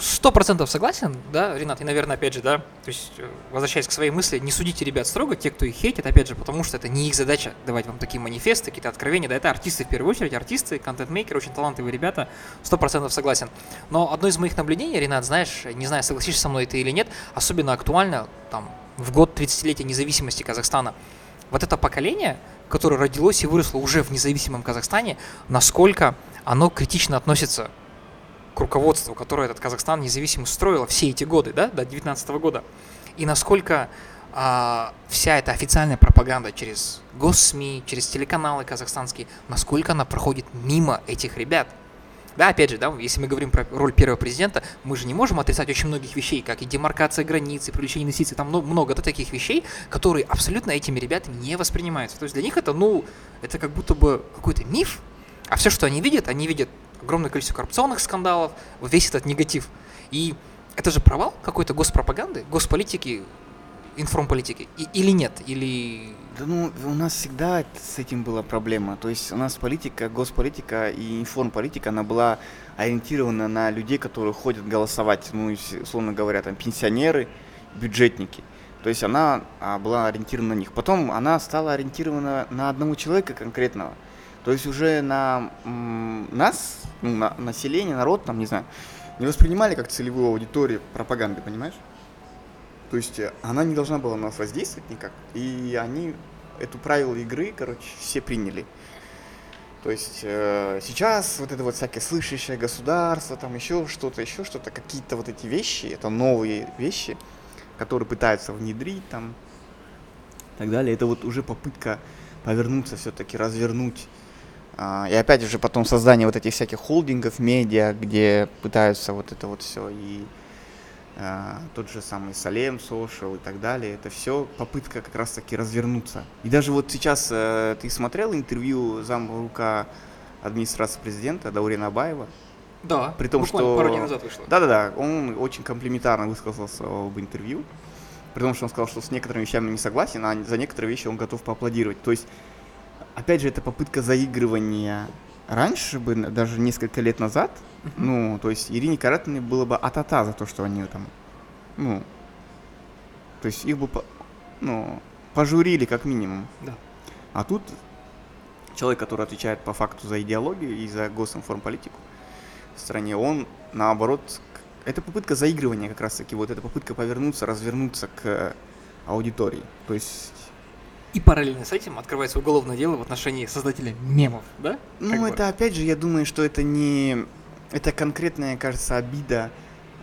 Сто процентов согласен, да, Ренат, и, наверное, опять же, да, то есть, э, возвращаясь к своей мысли, не судите ребят строго, те, кто их хейтит, опять же, потому что это не их задача давать вам такие манифесты, какие-то откровения, да, это артисты в первую очередь, артисты, контент-мейкеры, очень талантливые ребята, сто процентов согласен. Но одно из моих наблюдений, Ренат, знаешь, не знаю, согласишься со мной ты или нет, особенно актуально, там, в год 30-летия независимости Казахстана, вот это поколение, которое родилось и выросло уже в независимом Казахстане, насколько оно критично относится к руководству, которое этот Казахстан независимо строило все эти годы, да, до 19 года, и насколько а, вся эта официальная пропаганда через госсми, через телеканалы казахстанские, насколько она проходит мимо этих ребят. Да, опять же, да, если мы говорим про роль первого президента, мы же не можем отрицать очень многих вещей, как и демаркация границ, и привлечение инвестиций, там много, много да, таких вещей, которые абсолютно этими ребятами не воспринимаются. То есть для них это, ну, это как будто бы какой-то миф, а все, что они видят, они видят огромное количество коррупционных скандалов, вот весь этот негатив. И это же провал какой-то госпропаганды, госполитики, информполитики, и, или нет, или... Да ну, у нас всегда с этим была проблема. То есть у нас политика, госполитика и информполитика, она была ориентирована на людей, которые ходят голосовать, ну, условно говоря, там, пенсионеры, бюджетники. То есть она а, была ориентирована на них. Потом она стала ориентирована на одного человека конкретного. То есть уже на нас, ну, на население, народ, там, не знаю, не воспринимали как целевую аудиторию пропаганды, понимаешь? То есть э, она не должна была на нас воздействовать никак. И они эту правило игры, короче, все приняли. То есть э, сейчас вот это вот всякое слышащее государство, там еще что-то, еще что-то, какие-то вот эти вещи, это новые вещи, которые пытаются внедрить там и так далее. Это вот уже попытка повернуться все-таки, развернуть. А, и опять же потом создание вот этих всяких холдингов, медиа, где пытаются вот это вот все и а, тот же самый Салем, Social и так далее, это все попытка как раз-таки развернуться. И даже вот сейчас э, ты смотрел интервью замрука администрации президента Даурина Абаева? Да, При том, что... пару дней назад вышло. Да-да-да, он очень комплиментарно высказался об интервью, при том, что он сказал, что с некоторыми вещами не согласен, а за некоторые вещи он готов поаплодировать. То есть, опять же, это попытка заигрывания раньше бы, даже несколько лет назад, ну, то есть Ирине Каратиной было бы атата за то, что они там, ну, то есть их бы, ну, пожурили как минимум. Да. А тут человек, который отвечает по факту за идеологию и за госинформполитику в стране, он, наоборот, это попытка заигрывания как раз-таки, вот эта попытка повернуться, развернуться к аудитории. То есть, И параллельно с этим открывается уголовное дело в отношении создателя мемов, да? ну, Как бы. это опять же, я думаю, что это не... Это конкретная, кажется, обида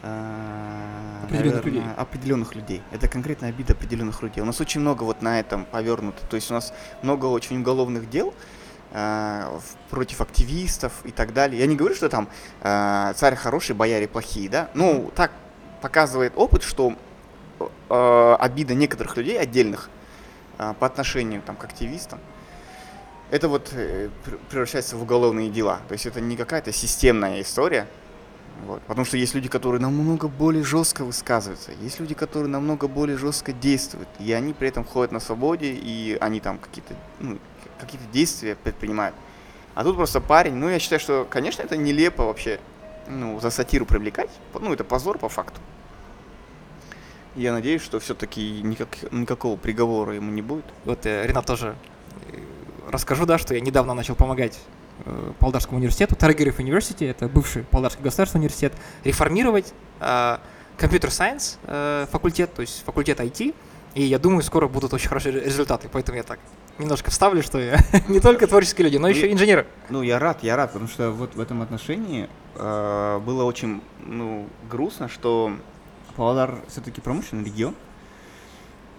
э, Определенных людей. определенных людей. Это конкретная обида определенных людей. У нас очень много вот на этом повернуто. То есть у нас много очень уголовных дел э, против активистов и так далее. Я не говорю, что там э, царь хороший, бояре плохие, да? Ну, так показывает опыт, что э, обида некоторых людей отдельных по отношению там, к активистам, это вот э, пр- превращается в уголовные дела. То есть это не какая-то системная история. Вот. Потому что есть люди, которые намного более жестко высказываются, есть люди, которые намного более жестко действуют, и они при этом ходят на свободе, и они там какие-то ну, какие-то действия предпринимают. А тут просто парень, ну я считаю, что, конечно, это нелепо вообще, ну, за сатиру привлекать, ну это позор по факту. Я надеюсь, что все-таки никак, никакого приговора ему не будет. Вот э, Ренат тоже э, расскажу, да, что я недавно начал помогать э, Павлодарскому университету, Таргерев University, это бывший Павлодарский государственный университет, реформировать компьютер сайенс факультет, то есть факультет IT, и я думаю, скоро будут очень хорошие ре- результаты, поэтому я так немножко вставлю, что я не только творческие люди, но еще и инженеры. Ну, я рад, я рад, потому что вот в этом отношении э, было очень, ну, грустно, что Павлодар все-таки промышленный регион,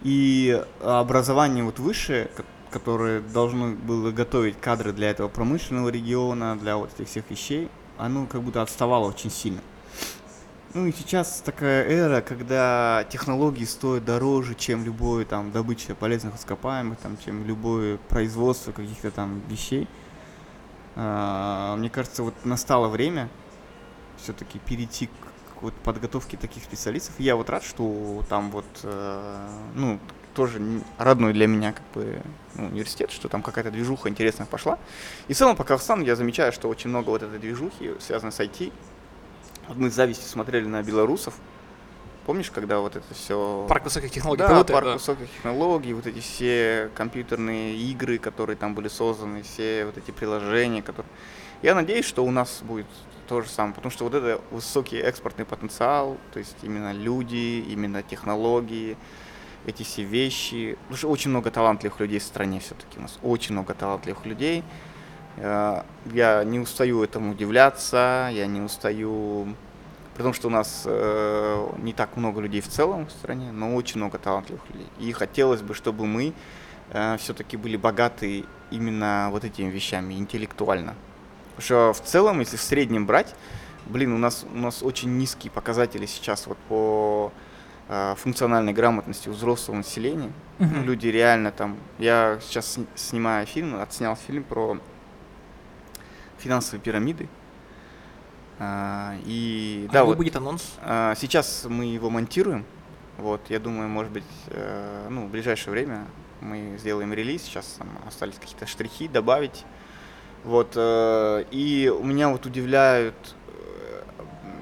и образование вот высшее, ко- которое должно было готовить кадры для этого промышленного региона, для вот этих всех вещей, оно как будто отставало очень сильно. Ну и сейчас такая эра, когда технологии стоят дороже, чем любое там добыча полезных ископаемых, там, чем любое производство каких-то там вещей. А, Мне кажется, вот настало время все-таки перейти к к вот подготовке таких специалистов. И Я вот рад, что там вот, э, ну, тоже родной для меня как бы ну, университет, что там какая-то движуха интересная пошла. И в целом по Казахстану я замечаю, что очень много вот этой движухи, связанной с IT. Вот мы с завистью смотрели на белорусов. Помнишь, когда вот это все... Парк высоких технологий, Да, ПВТ, парк да. высоких технологий, вот эти все компьютерные игры, которые там были созданы, все вот эти приложения, которые... Я надеюсь, что у нас будет то же самое, потому что вот это высокий экспортный потенциал, то есть именно люди, именно технологии, эти все вещи. Потому что очень много талантливых людей в стране все-таки. У нас очень много талантливых людей. Э, Я не устаю этому удивляться, я не устаю при том, что у нас э, не так много людей в целом в стране, но очень много талантливых людей. И хотелось бы, чтобы мы все-таки были богаты именно вот этими вещами, интеллектуально. Потому что в целом, если в среднем брать, блин, у нас, у нас очень низкие показатели сейчас вот по э, функциональной грамотности у взрослого населения. Ну, Мгм. люди реально там... Я сейчас сни- снимаю фильм, отснял фильм про финансовые пирамиды. А, и А да, вот будет анонс. а, сейчас мы его монтируем. Вот, я думаю, может быть, э, ну, в ближайшее время мы сделаем релиз. Сейчас там остались какие-то штрихи добавить. Вот, э, и у меня вот удивляют, э,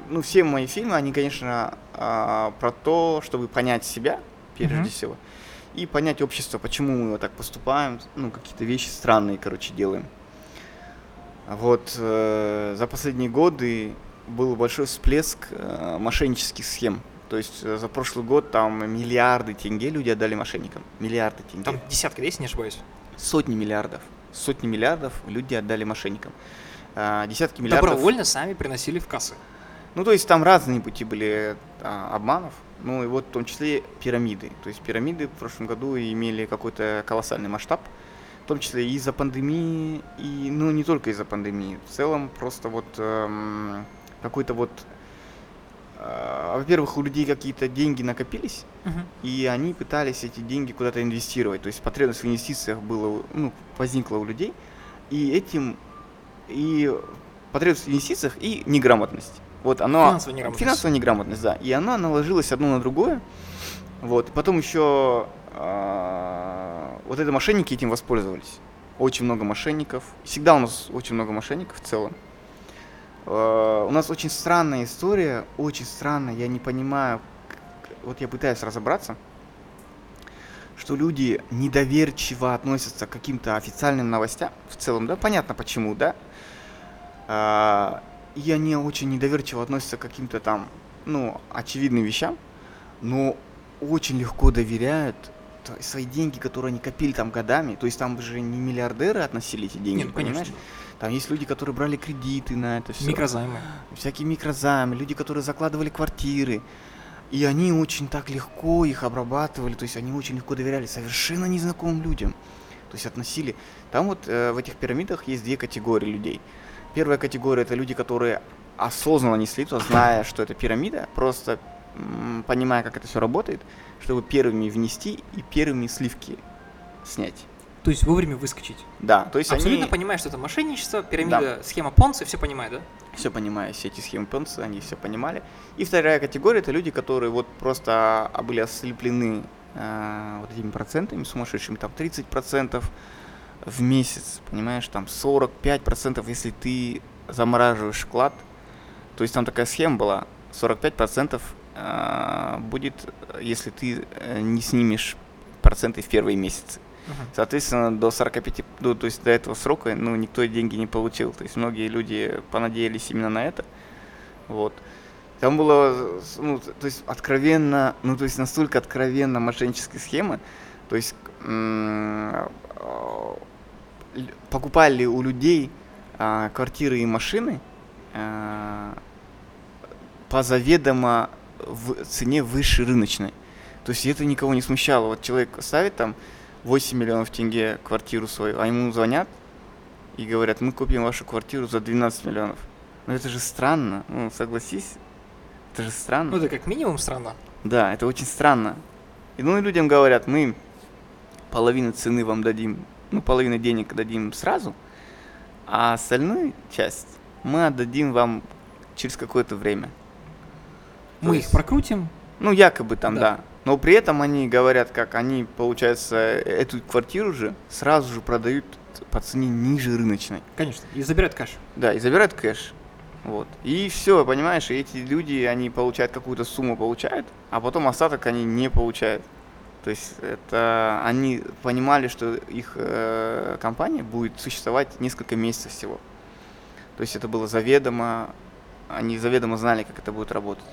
ну, все мои фильмы, они, конечно, а, про то, чтобы понять себя, прежде Мгм. всего, и понять общество, почему мы вот так поступаем, ну, какие-то вещи странные, короче, делаем. Вот, э, за последние годы был большой всплеск мошеннических схем. То есть за прошлый год там миллиарды тенге люди отдали мошенникам. Миллиарды тенге. Там десятка, если не ошибаюсь? Сотни миллиардов. Сотни миллиардов люди отдали мошенникам. А, Десятки миллиардов. Добровольно сами приносили в кассы. Ну, то есть там разные пути были а, обманов. Ну, и вот в том числе пирамиды. То есть пирамиды в прошлом году имели какой-то колоссальный масштаб. В том числе и из-за пандемии, и, ну, не только из-за пандемии. В целом просто вот эм, какой-то вот во-первых, у людей какие-то деньги накопились, Мгм. и они пытались эти деньги куда-то инвестировать. То есть потребность в инвестициях была, ну, возникла у людей, и этим и потребность в инвестициях и неграмотность. Вот оно Финансовая неграмотность. финансовая неграмотность, да, и она наложилась одно на другое. Вот, потом еще а, вот это мошенники этим воспользовались. Очень много мошенников. Всегда у нас очень много мошенников в целом. А, У нас очень странная история, очень странная, я не понимаю, вот я пытаюсь разобраться, что люди недоверчиво относятся к каким-то официальным новостям, в целом, да, понятно почему, да, А, и они очень недоверчиво относятся к каким-то там, ну, очевидным вещам, но очень легко доверяют свои деньги, которые они копили там годами, то есть там же не миллиардеры относили эти деньги, Нет, ну, конечно. понимаешь? Там есть люди, которые брали кредиты на это все. Микрозаймы. Всякие микрозаймы, люди, которые закладывали квартиры. И они очень так легко их обрабатывали, то есть они очень легко доверяли совершенно незнакомым людям. То есть относили. Там вот э, в этих пирамидах есть две категории людей. Первая категория это люди, которые осознанно несли, то зная, что это пирамида, просто м, понимая, как это все работает, чтобы первыми внести и первыми сливки снять. То есть вовремя выскочить. Да, то есть Абсолютно они понимаешь, что это мошенничество, пирамида, схема Понца, все понимают, да? все понимая, все эти схемы Понца, они все понимали. И вторая категория это люди, которые вот просто а, были ослеплены э, вот этими процентами сумасшедшими, там 30% в месяц, понимаешь, там 45%, если ты замораживаешь вклад. То есть там такая схема была, 45% э, будет, э, если ты э, не снимешь проценты в первые месяцы. Соответственно, до 45, ну, то есть до этого срока, ну, никто деньги не получил. То есть многие люди понадеялись именно на это. Вот. Там было, ну, то есть откровенно, ну, то есть настолько откровенно мошеннические схемы. То есть а, покупали у людей а, квартиры и машины а, по заведомо в цене выше рыночной. То есть это никого не смущало. Вот человек ставит там 8 миллионов тенге квартиру свою, а ему звонят и говорят, мы купим вашу квартиру за 12 миллионов. Ну это же странно, ну согласись, это же странно. Ну, это как минимум странно. Да, это очень странно. И ну и людям говорят, мы половину цены вам дадим, ну половину денег дадим сразу, а остальную часть мы отдадим вам через какое-то время. Мы есть- их прокрутим. Ну, якобы там, Да. да. Но при этом они говорят, как они, получается, эту квартиру же сразу же продают по цене ниже рыночной. Конечно. И забирают кэш. Да, и забирают кэш. Вот. И все, понимаешь, и эти люди, они получают какую-то сумму, получают, а потом остаток они не получают. То есть это они понимали, что их э, компания будет существовать несколько месяцев всего. То есть это было заведомо, они заведомо знали, как это будет работать.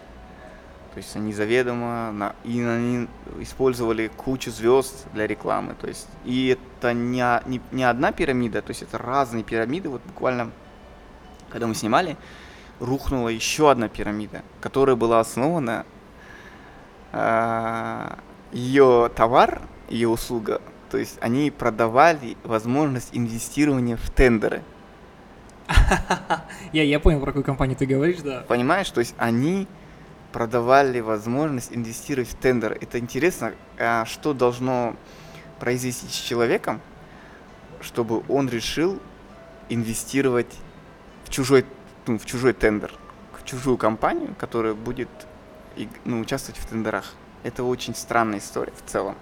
То есть они заведомо на, и они использовали кучу звезд для рекламы. То есть и это не, не, не одна пирамида, то есть это разные пирамиды. Вот буквально, когда мы снимали, рухнула еще одна пирамида, которая была основана ее товар, ее услуга. То есть они продавали возможность инвестирования в тендеры. Я, я понял, про какую компанию ты говоришь, да. Понимаешь, то есть они продавали возможность инвестировать в тендер. Это интересно, а, что должно произойти с человеком, чтобы он решил инвестировать в чужой, ну, в чужой тендер, в чужую компанию, которая будет ну, участвовать в тендерах. Это очень странная история в целом.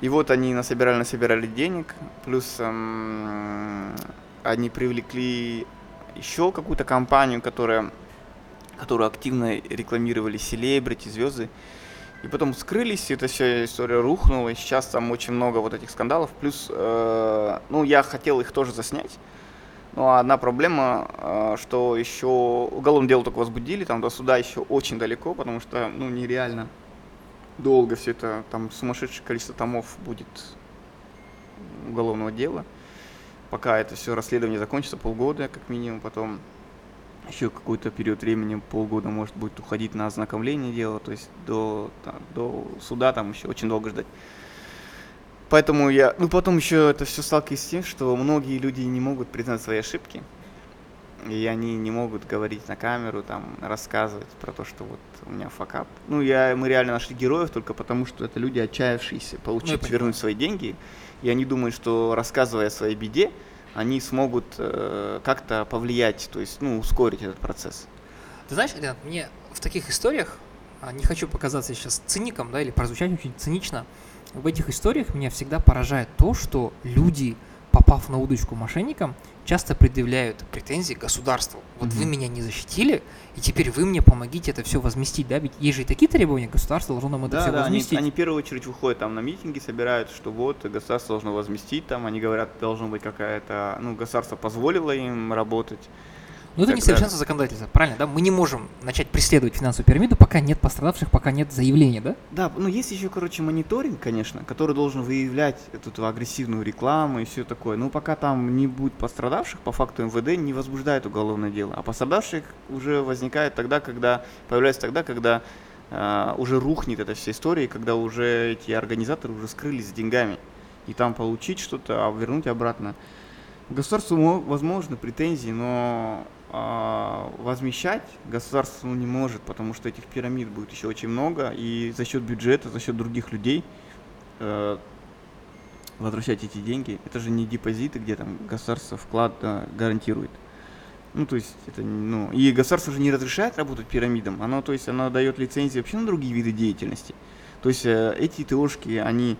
И вот они насобирали, насобирали денег, плюс эм, они привлекли еще какую-то компанию, которая, которую активно рекламировали селебрити, звезды. И потом скрылись, эта вся история рухнула, и сейчас там очень много вот этих скандалов. Плюс, э, ну, я хотел их тоже заснять. Но одна проблема, э, что еще уголовное дело только возбудили, там до суда еще очень далеко, потому что, ну, нереально долго все это, там сумасшедшее количество томов будет уголовного дела. Пока это все расследование закончится, полгода как минимум, потом еще какой-то период времени, полгода может будет уходить на ознакомление дела, то есть до, там, до суда там еще очень долго ждать. Поэтому я, ну потом еще это все сталкивается с тем, что многие люди не могут признать свои ошибки. и они не могут говорить на камеру, там, рассказывать про то, что вот у меня факап. Ну, я, мы реально нашли героев только потому, что это люди, отчаявшиеся получить, Ну, вернуть свои деньги, и они думают, что рассказывая о своей беде, они смогут э, как-то повлиять, то есть, ну, ускорить этот процесс. Ты знаешь, Ренат, мне в таких историях, а, не хочу показаться сейчас циником, да, или прозвучать очень цинично, в этих историях меня всегда поражает то, что люди, попав на удочку мошенникам, часто предъявляют претензии государству. Вот вы Мгм. меня не защитили, и теперь вы мне помогите это все возместить, да? Ведь есть же и такие требования, государство должно нам это Да, все да, они, возместить. они в первую очередь выходят там на митинги, собирают, что вот государство должно возместить там, они говорят, должно быть какая-то, ну, государство позволило им работать. Но это так несовершенство законодательства, правильно, да? Мы не можем начать преследовать финансовую пирамиду, пока нет пострадавших, пока нет заявления, да? Да, ну есть еще, короче, мониторинг, конечно, который должен выявлять эту агрессивную рекламу и все такое. Но пока там не будет пострадавших, по факту МВД не возбуждает уголовное дело. А пострадавших уже возникает тогда, когда, появляется тогда, когда а, уже рухнет эта вся история, и когда уже эти организаторы уже скрылись с деньгами. И там получить что-то, а вернуть обратно. Государству мо- возможны претензии, но возмещать государство ну, не может, потому что этих пирамид будет еще очень много, и за счет бюджета, за счет других людей э, возвращать эти деньги, это же не депозиты, где там государство вклад э, гарантирует. Ну, то есть, это, ну, и государство же не разрешает работать пирамидам, оно, то есть, оно дает лицензии вообще на другие виды деятельности. То есть, э, эти ТОшки, они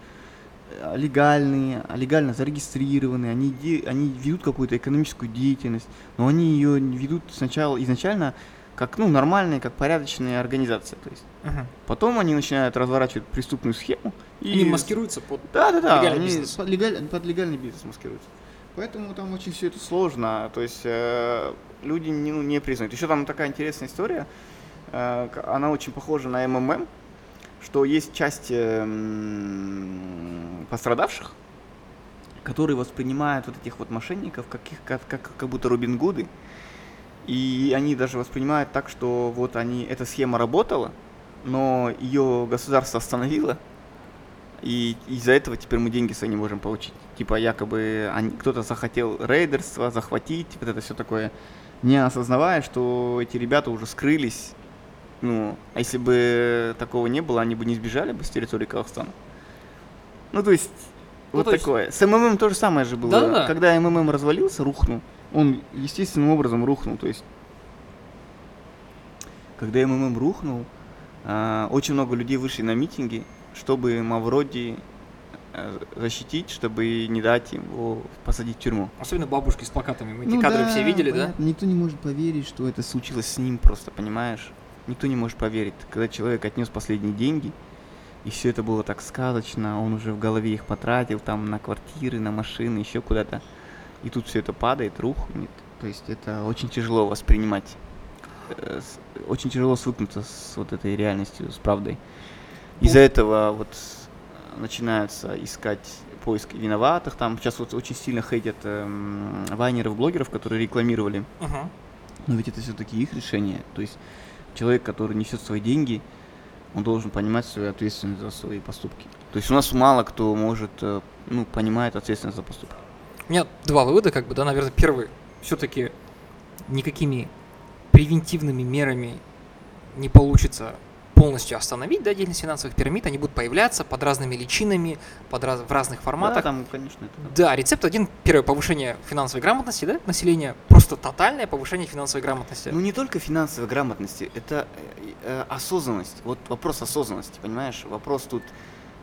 легальные, а легально зарегистрированные, они, они ведут какую-то экономическую деятельность, но они ее ведут сначала, изначально, как, ну, нормальные, как порядочные организации, то есть. Мгм. Потом они начинают разворачивать преступную схему. И Они маскируются под... Да, да, да. легальный они бизнес. Под, легаль- под легальный бизнес маскируются. Поэтому там очень все это сложно. То есть э, люди не, ну, не признают. Еще там такая интересная история. э, она очень похожа на МММ, что есть часть э, м, пострадавших, которые воспринимают вот этих вот мошенников каких, как, как, как будто Робин Гуды. И они даже воспринимают так, что вот они, эта схема работала, но ее государство остановило, и из-за этого теперь мы деньги свои не можем получить. Типа якобы они, кто-то захотел рейдерство, захватить, вот это все такое, не осознавая, что эти ребята уже скрылись. Ну, а если бы такого не было, они бы не сбежали бы с территории Казахстана. Ну, то есть, Ну, вот то есть- такое. С МММ то же самое же было. Да-да-да. Когда МММ развалился, рухнул, он естественным образом рухнул. То есть, когда МММ рухнул, а, очень много людей вышли на митинги, чтобы Мавроди э, защитить, чтобы не дать его посадить в тюрьму. Особенно бабушки с плакатами. Мы эти Ну кадры да, все видели, да? понятно. Никто не может поверить, что это случилось с ним просто, понимаешь? Никто не может поверить, когда человек отнес последние деньги, и все это было так сказочно, он уже в голове их потратил, там на квартиры, на машины, еще куда-то. И тут все это падает, рухнет. То есть это очень тяжело воспринимать. э, Очень тяжело свыкнуться с вот этой реальностью, с правдой. Из-за этого вот начинаются искать поиск виноватых. Там сейчас вот очень сильно хейтят эм, вайнеров, блогеров, которые рекламировали. Мгм. Но ведь это все-таки их решение. То есть человек, который несет свои деньги, он должен понимать свою ответственность за свои поступки. То есть у нас мало кто может, э, ну, понимает ответственность за поступки. У меня два вывода, как бы, да, наверное, первый, все-таки никакими превентивными мерами не получится полностью остановить, да, деятельность финансовых пирамид, они будут появляться под разными личинами, под раз- в разных Да, форматах. там, конечно, это... Да, рецепт один, первое, повышение финансовой грамотности, да, населения, просто тотальное повышение финансовой грамотности. Ну не только финансовой грамотности, это э, э, осознанность. Вот вопрос осознанности, понимаешь? Вопрос тут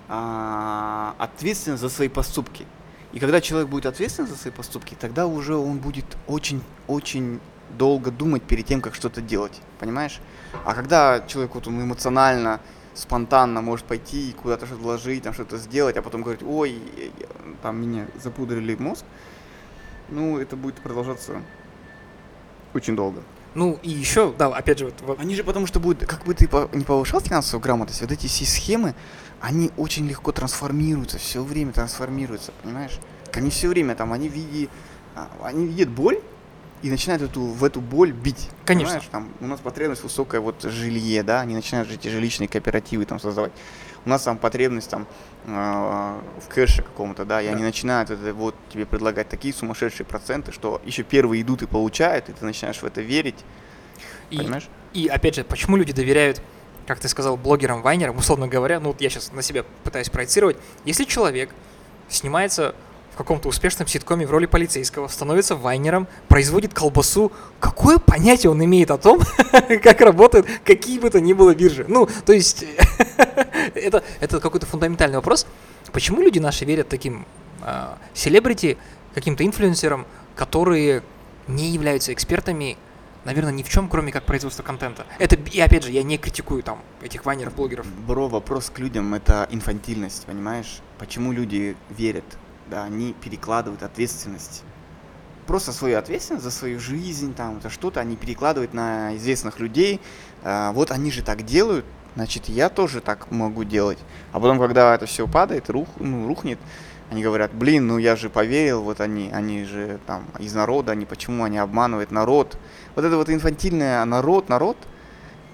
а, ответственность за свои поступки. И когда человек будет ответственен за свои поступки, тогда уже он будет очень-очень долго думать перед тем, как что-то делать, понимаешь? А когда человек вот он эмоционально, спонтанно может пойти и куда-то что-то вложить, там что-то сделать, а потом говорить, ой, там меня запудрили мозг, ну это будет продолжаться очень долго. Ну и еще, да, опять же, вот, во- Они же потому что будут, как бы ты не повышал финансовую грамотность, вот эти все схемы, они очень легко трансформируются, все время трансформируются, понимаешь? Они все время там, они видят, они видят боль, и начинают эту, в эту боль бить. Конечно. Понимаешь, там у нас потребность высокая вот жилье, да, они начинают же эти жилищные кооперативы там создавать. У нас там потребность там э, в кэше каком-то, да, и Да. они начинают это вот тебе предлагать такие сумасшедшие проценты, что еще первые идут и получают, и ты начинаешь в это верить, И, понимаешь? и опять же, почему люди доверяют, как ты сказал, блогерам, вайнерам, условно говоря, ну вот я сейчас на себя пытаюсь проецировать, если человек снимается каком-то успешном ситкоме в роли полицейского, становится вайнером, производит колбасу, какое понятие он имеет о том, как работают какие бы то ни было биржи? Ну, то есть, это, это какой-то фундаментальный вопрос. Почему люди наши верят таким а, селебрити, каким-то инфлюенсерам, которые не являются экспертами, наверное, ни в чем, кроме как производства контента. Это, и опять же, я не критикую там этих вайнеров, блогеров. Бро, вопрос к людям это инфантильность, понимаешь? Почему люди верят? Да, они перекладывают ответственность. Просто свою ответственность за свою жизнь, там, за что-то они перекладывают на известных людей. А, вот они же так делают, значит, я тоже так могу делать. А потом, когда это все падает, рух, ну, рухнет, они говорят, блин, ну я же поверил, вот они, они же там из народа, они почему они обманывают народ. Вот это вот инфантильное народ, народ,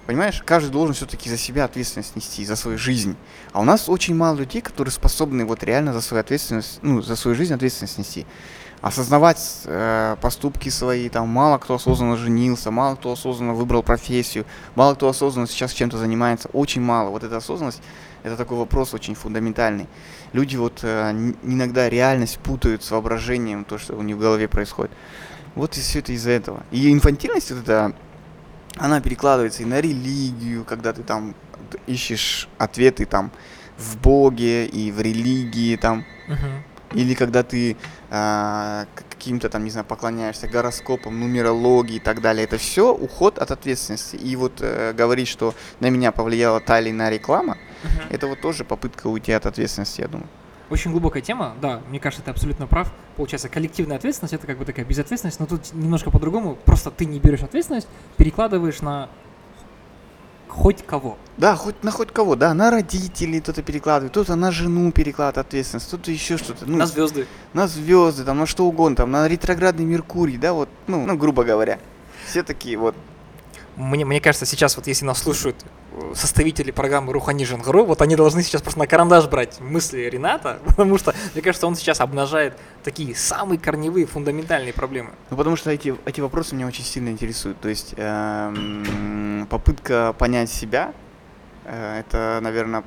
Понимаешь, каждый должен все-таки за себя ответственность нести, за свою жизнь. А у нас очень мало людей, которые способны вот реально за свою ответственность, ну, за свою жизнь ответственность нести. Осознавать э, поступки свои, там, мало кто осознанно женился, мало кто осознанно выбрал профессию, мало кто осознанно сейчас чем-то занимается, очень мало. Вот эта осознанность, это такой вопрос очень фундаментальный. Люди вот э, иногда реальность путают с воображением, то, что у них в голове происходит. Вот и все это из-за этого. И инфантильность вот это она перекладывается и на религию, когда ты там ищешь ответы там в Боге и в религии там, или когда ты к- каким-то там, не знаю, поклоняешься гороскопам, нумерологии и так далее. Это все уход от ответственности. И вот э, говорить, что на меня повлияла та или иная реклама, это вот тоже попытка уйти от ответственности, я думаю. Очень глубокая тема, да, мне кажется, ты абсолютно прав. Получается, коллективная ответственность это как бы такая безответственность, но тут немножко по-другому. Просто ты не берешь ответственность, перекладываешь на хоть кого. Да, хоть на хоть кого, да, на родителей кто-то перекладывает, кто-то на жену перекладывает ответственность, кто-то еще что-то. Ну, на звезды. на звезды, там, на что угодно, там, на ретроградный Меркурий, да, вот, ну, ну, грубо говоря. Все такие вот. Мне, мне кажется, сейчас вот если нас слушают составители программы Рухани Жангару, вот они должны сейчас просто на карандаш брать мысли Рената, потому что, мне кажется, он сейчас обнажает такие самые корневые, фундаментальные проблемы. Ну, потому что эти, эти вопросы меня очень сильно интересуют. То есть эм, попытка понять себя, э, это, наверное,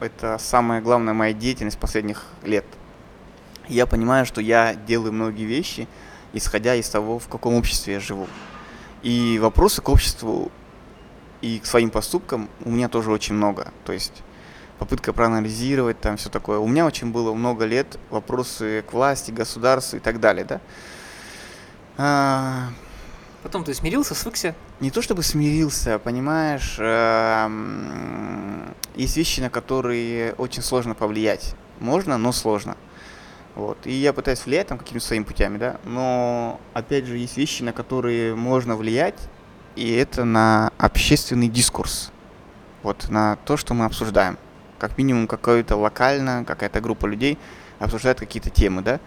это самая главная моя деятельность последних лет. Я понимаю, что я делаю многие вещи, исходя из того, в каком обществе я живу. И вопросы к обществу и к своим поступкам у меня тоже очень много. То есть попытка проанализировать там все такое. У меня очень было много лет вопросы к власти, государству и так далее, да. А, Потом ты смирился, свыкся. не то чтобы смирился, понимаешь, эм, есть вещи, на которые очень сложно повлиять. Можно, но сложно. Вот. И я пытаюсь влиять там какими-то своими путями, да. Но опять же есть вещи, на которые можно влиять, и это на общественный дискурс. Вот на то, что мы обсуждаем. Как минимум какое-то локально, какая-то группа людей обсуждает какие-то темы, да.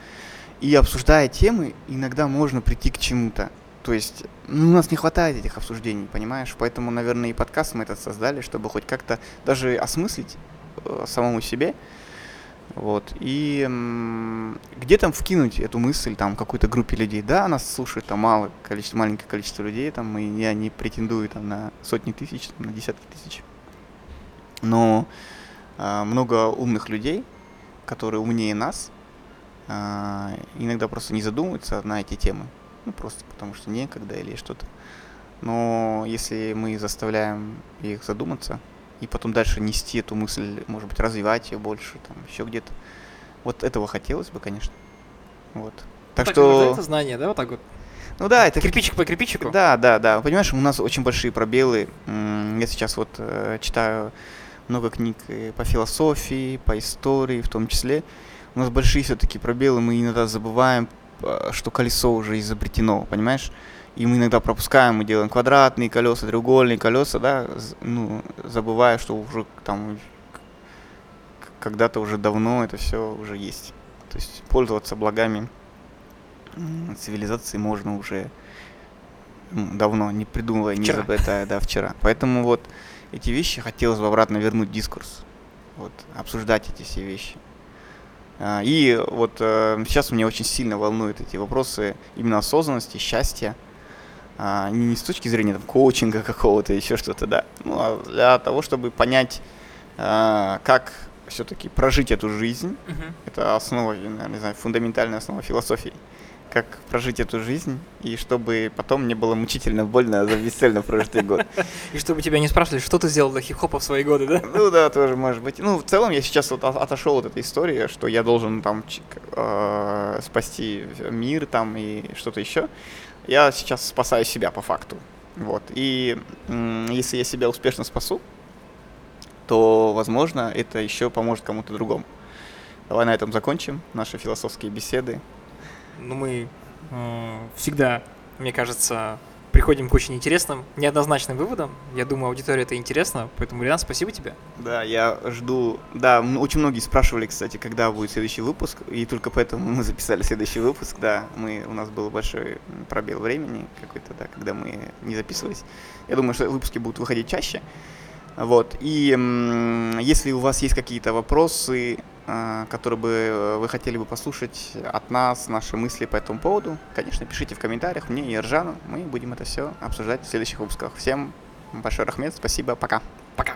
И обсуждая темы, иногда можно прийти к чему-то. То есть, ну, у нас не хватает этих обсуждений, понимаешь? Поэтому, наверное, и подкаст мы этот создали, чтобы хоть как-то даже осмыслить э, самому себе. Вот. И где там вкинуть эту мысль, там, какой-то группе людей. Да, нас слушает там мало количество, маленькое количество людей, там, и я не претендую там на сотни тысяч, там, на десятки тысяч. Но а, много умных людей, которые умнее нас, а, иногда просто не задумываются на эти темы. Ну, просто потому что некогда или что-то. Но если мы заставляем их задуматься, и потом дальше нести эту мысль, может быть, развивать ее больше, там, еще где-то. Вот этого хотелось бы, конечно. Вот. Так, что... Это знание, да, вот так вот. Ну да, это Кирпичик по кирпичику. да, да, да. Понимаешь, у нас очень большие пробелы. Я сейчас вот э, читаю много книг э, по философии, по истории в том числе. У нас большие все-таки пробелы, мы иногда забываем, э, что колесо уже изобретено, понимаешь? И мы иногда пропускаем, мы делаем квадратные колеса, треугольные колеса, да, ну, забывая, что уже там когда-то уже давно это все уже есть. То есть пользоваться благами цивилизации можно уже давно, не придумывая, не забытое, да, вчера. Поэтому вот эти вещи хотелось бы обратно вернуть дискурс, вот, обсуждать эти все вещи. А, и вот э, сейчас меня очень сильно волнуют эти вопросы именно осознанности, счастья, а, не с точки зрения там, коучинга какого-то, еще что-то, да, ну, а для того, чтобы понять, а, как все-таки прожить эту жизнь. Uh-huh. Это основа, не знаю, фундаментальная основа философии как прожить эту жизнь, и чтобы потом не было мучительно больно за бесцельно прожитый год. И чтобы тебя не спрашивали, что ты сделал для хип-хопа в свои годы, да? Ну да, тоже может быть. Ну, в целом я сейчас вот отошел от этой истории, что я должен там э, спасти мир там и что-то еще. Я сейчас спасаю себя по факту. Вот. И если я себя успешно спасу, то, возможно, это еще поможет кому-то другому. Давай на этом закончим наши философские беседы ну, мы э, всегда, мне кажется, приходим к очень интересным, неоднозначным выводам. Я думаю, аудитория это интересно, поэтому, Риан, спасибо тебе. Да, я жду... Да, очень многие спрашивали, кстати, когда будет следующий выпуск, и только поэтому мы записали следующий выпуск, да. Мы, у нас был большой пробел времени какой-то, да, когда мы не записывались. Я думаю, что выпуски будут выходить чаще. Вот, и если у вас есть какие-то вопросы, а, которые бы э, вы хотели бы послушать от нас, наши мысли по этому поводу, конечно, пишите в комментариях мне и Ержану. Мы будем это все обсуждать в следующих выпусках. Всем большой рахмет, спасибо, пока. Пока.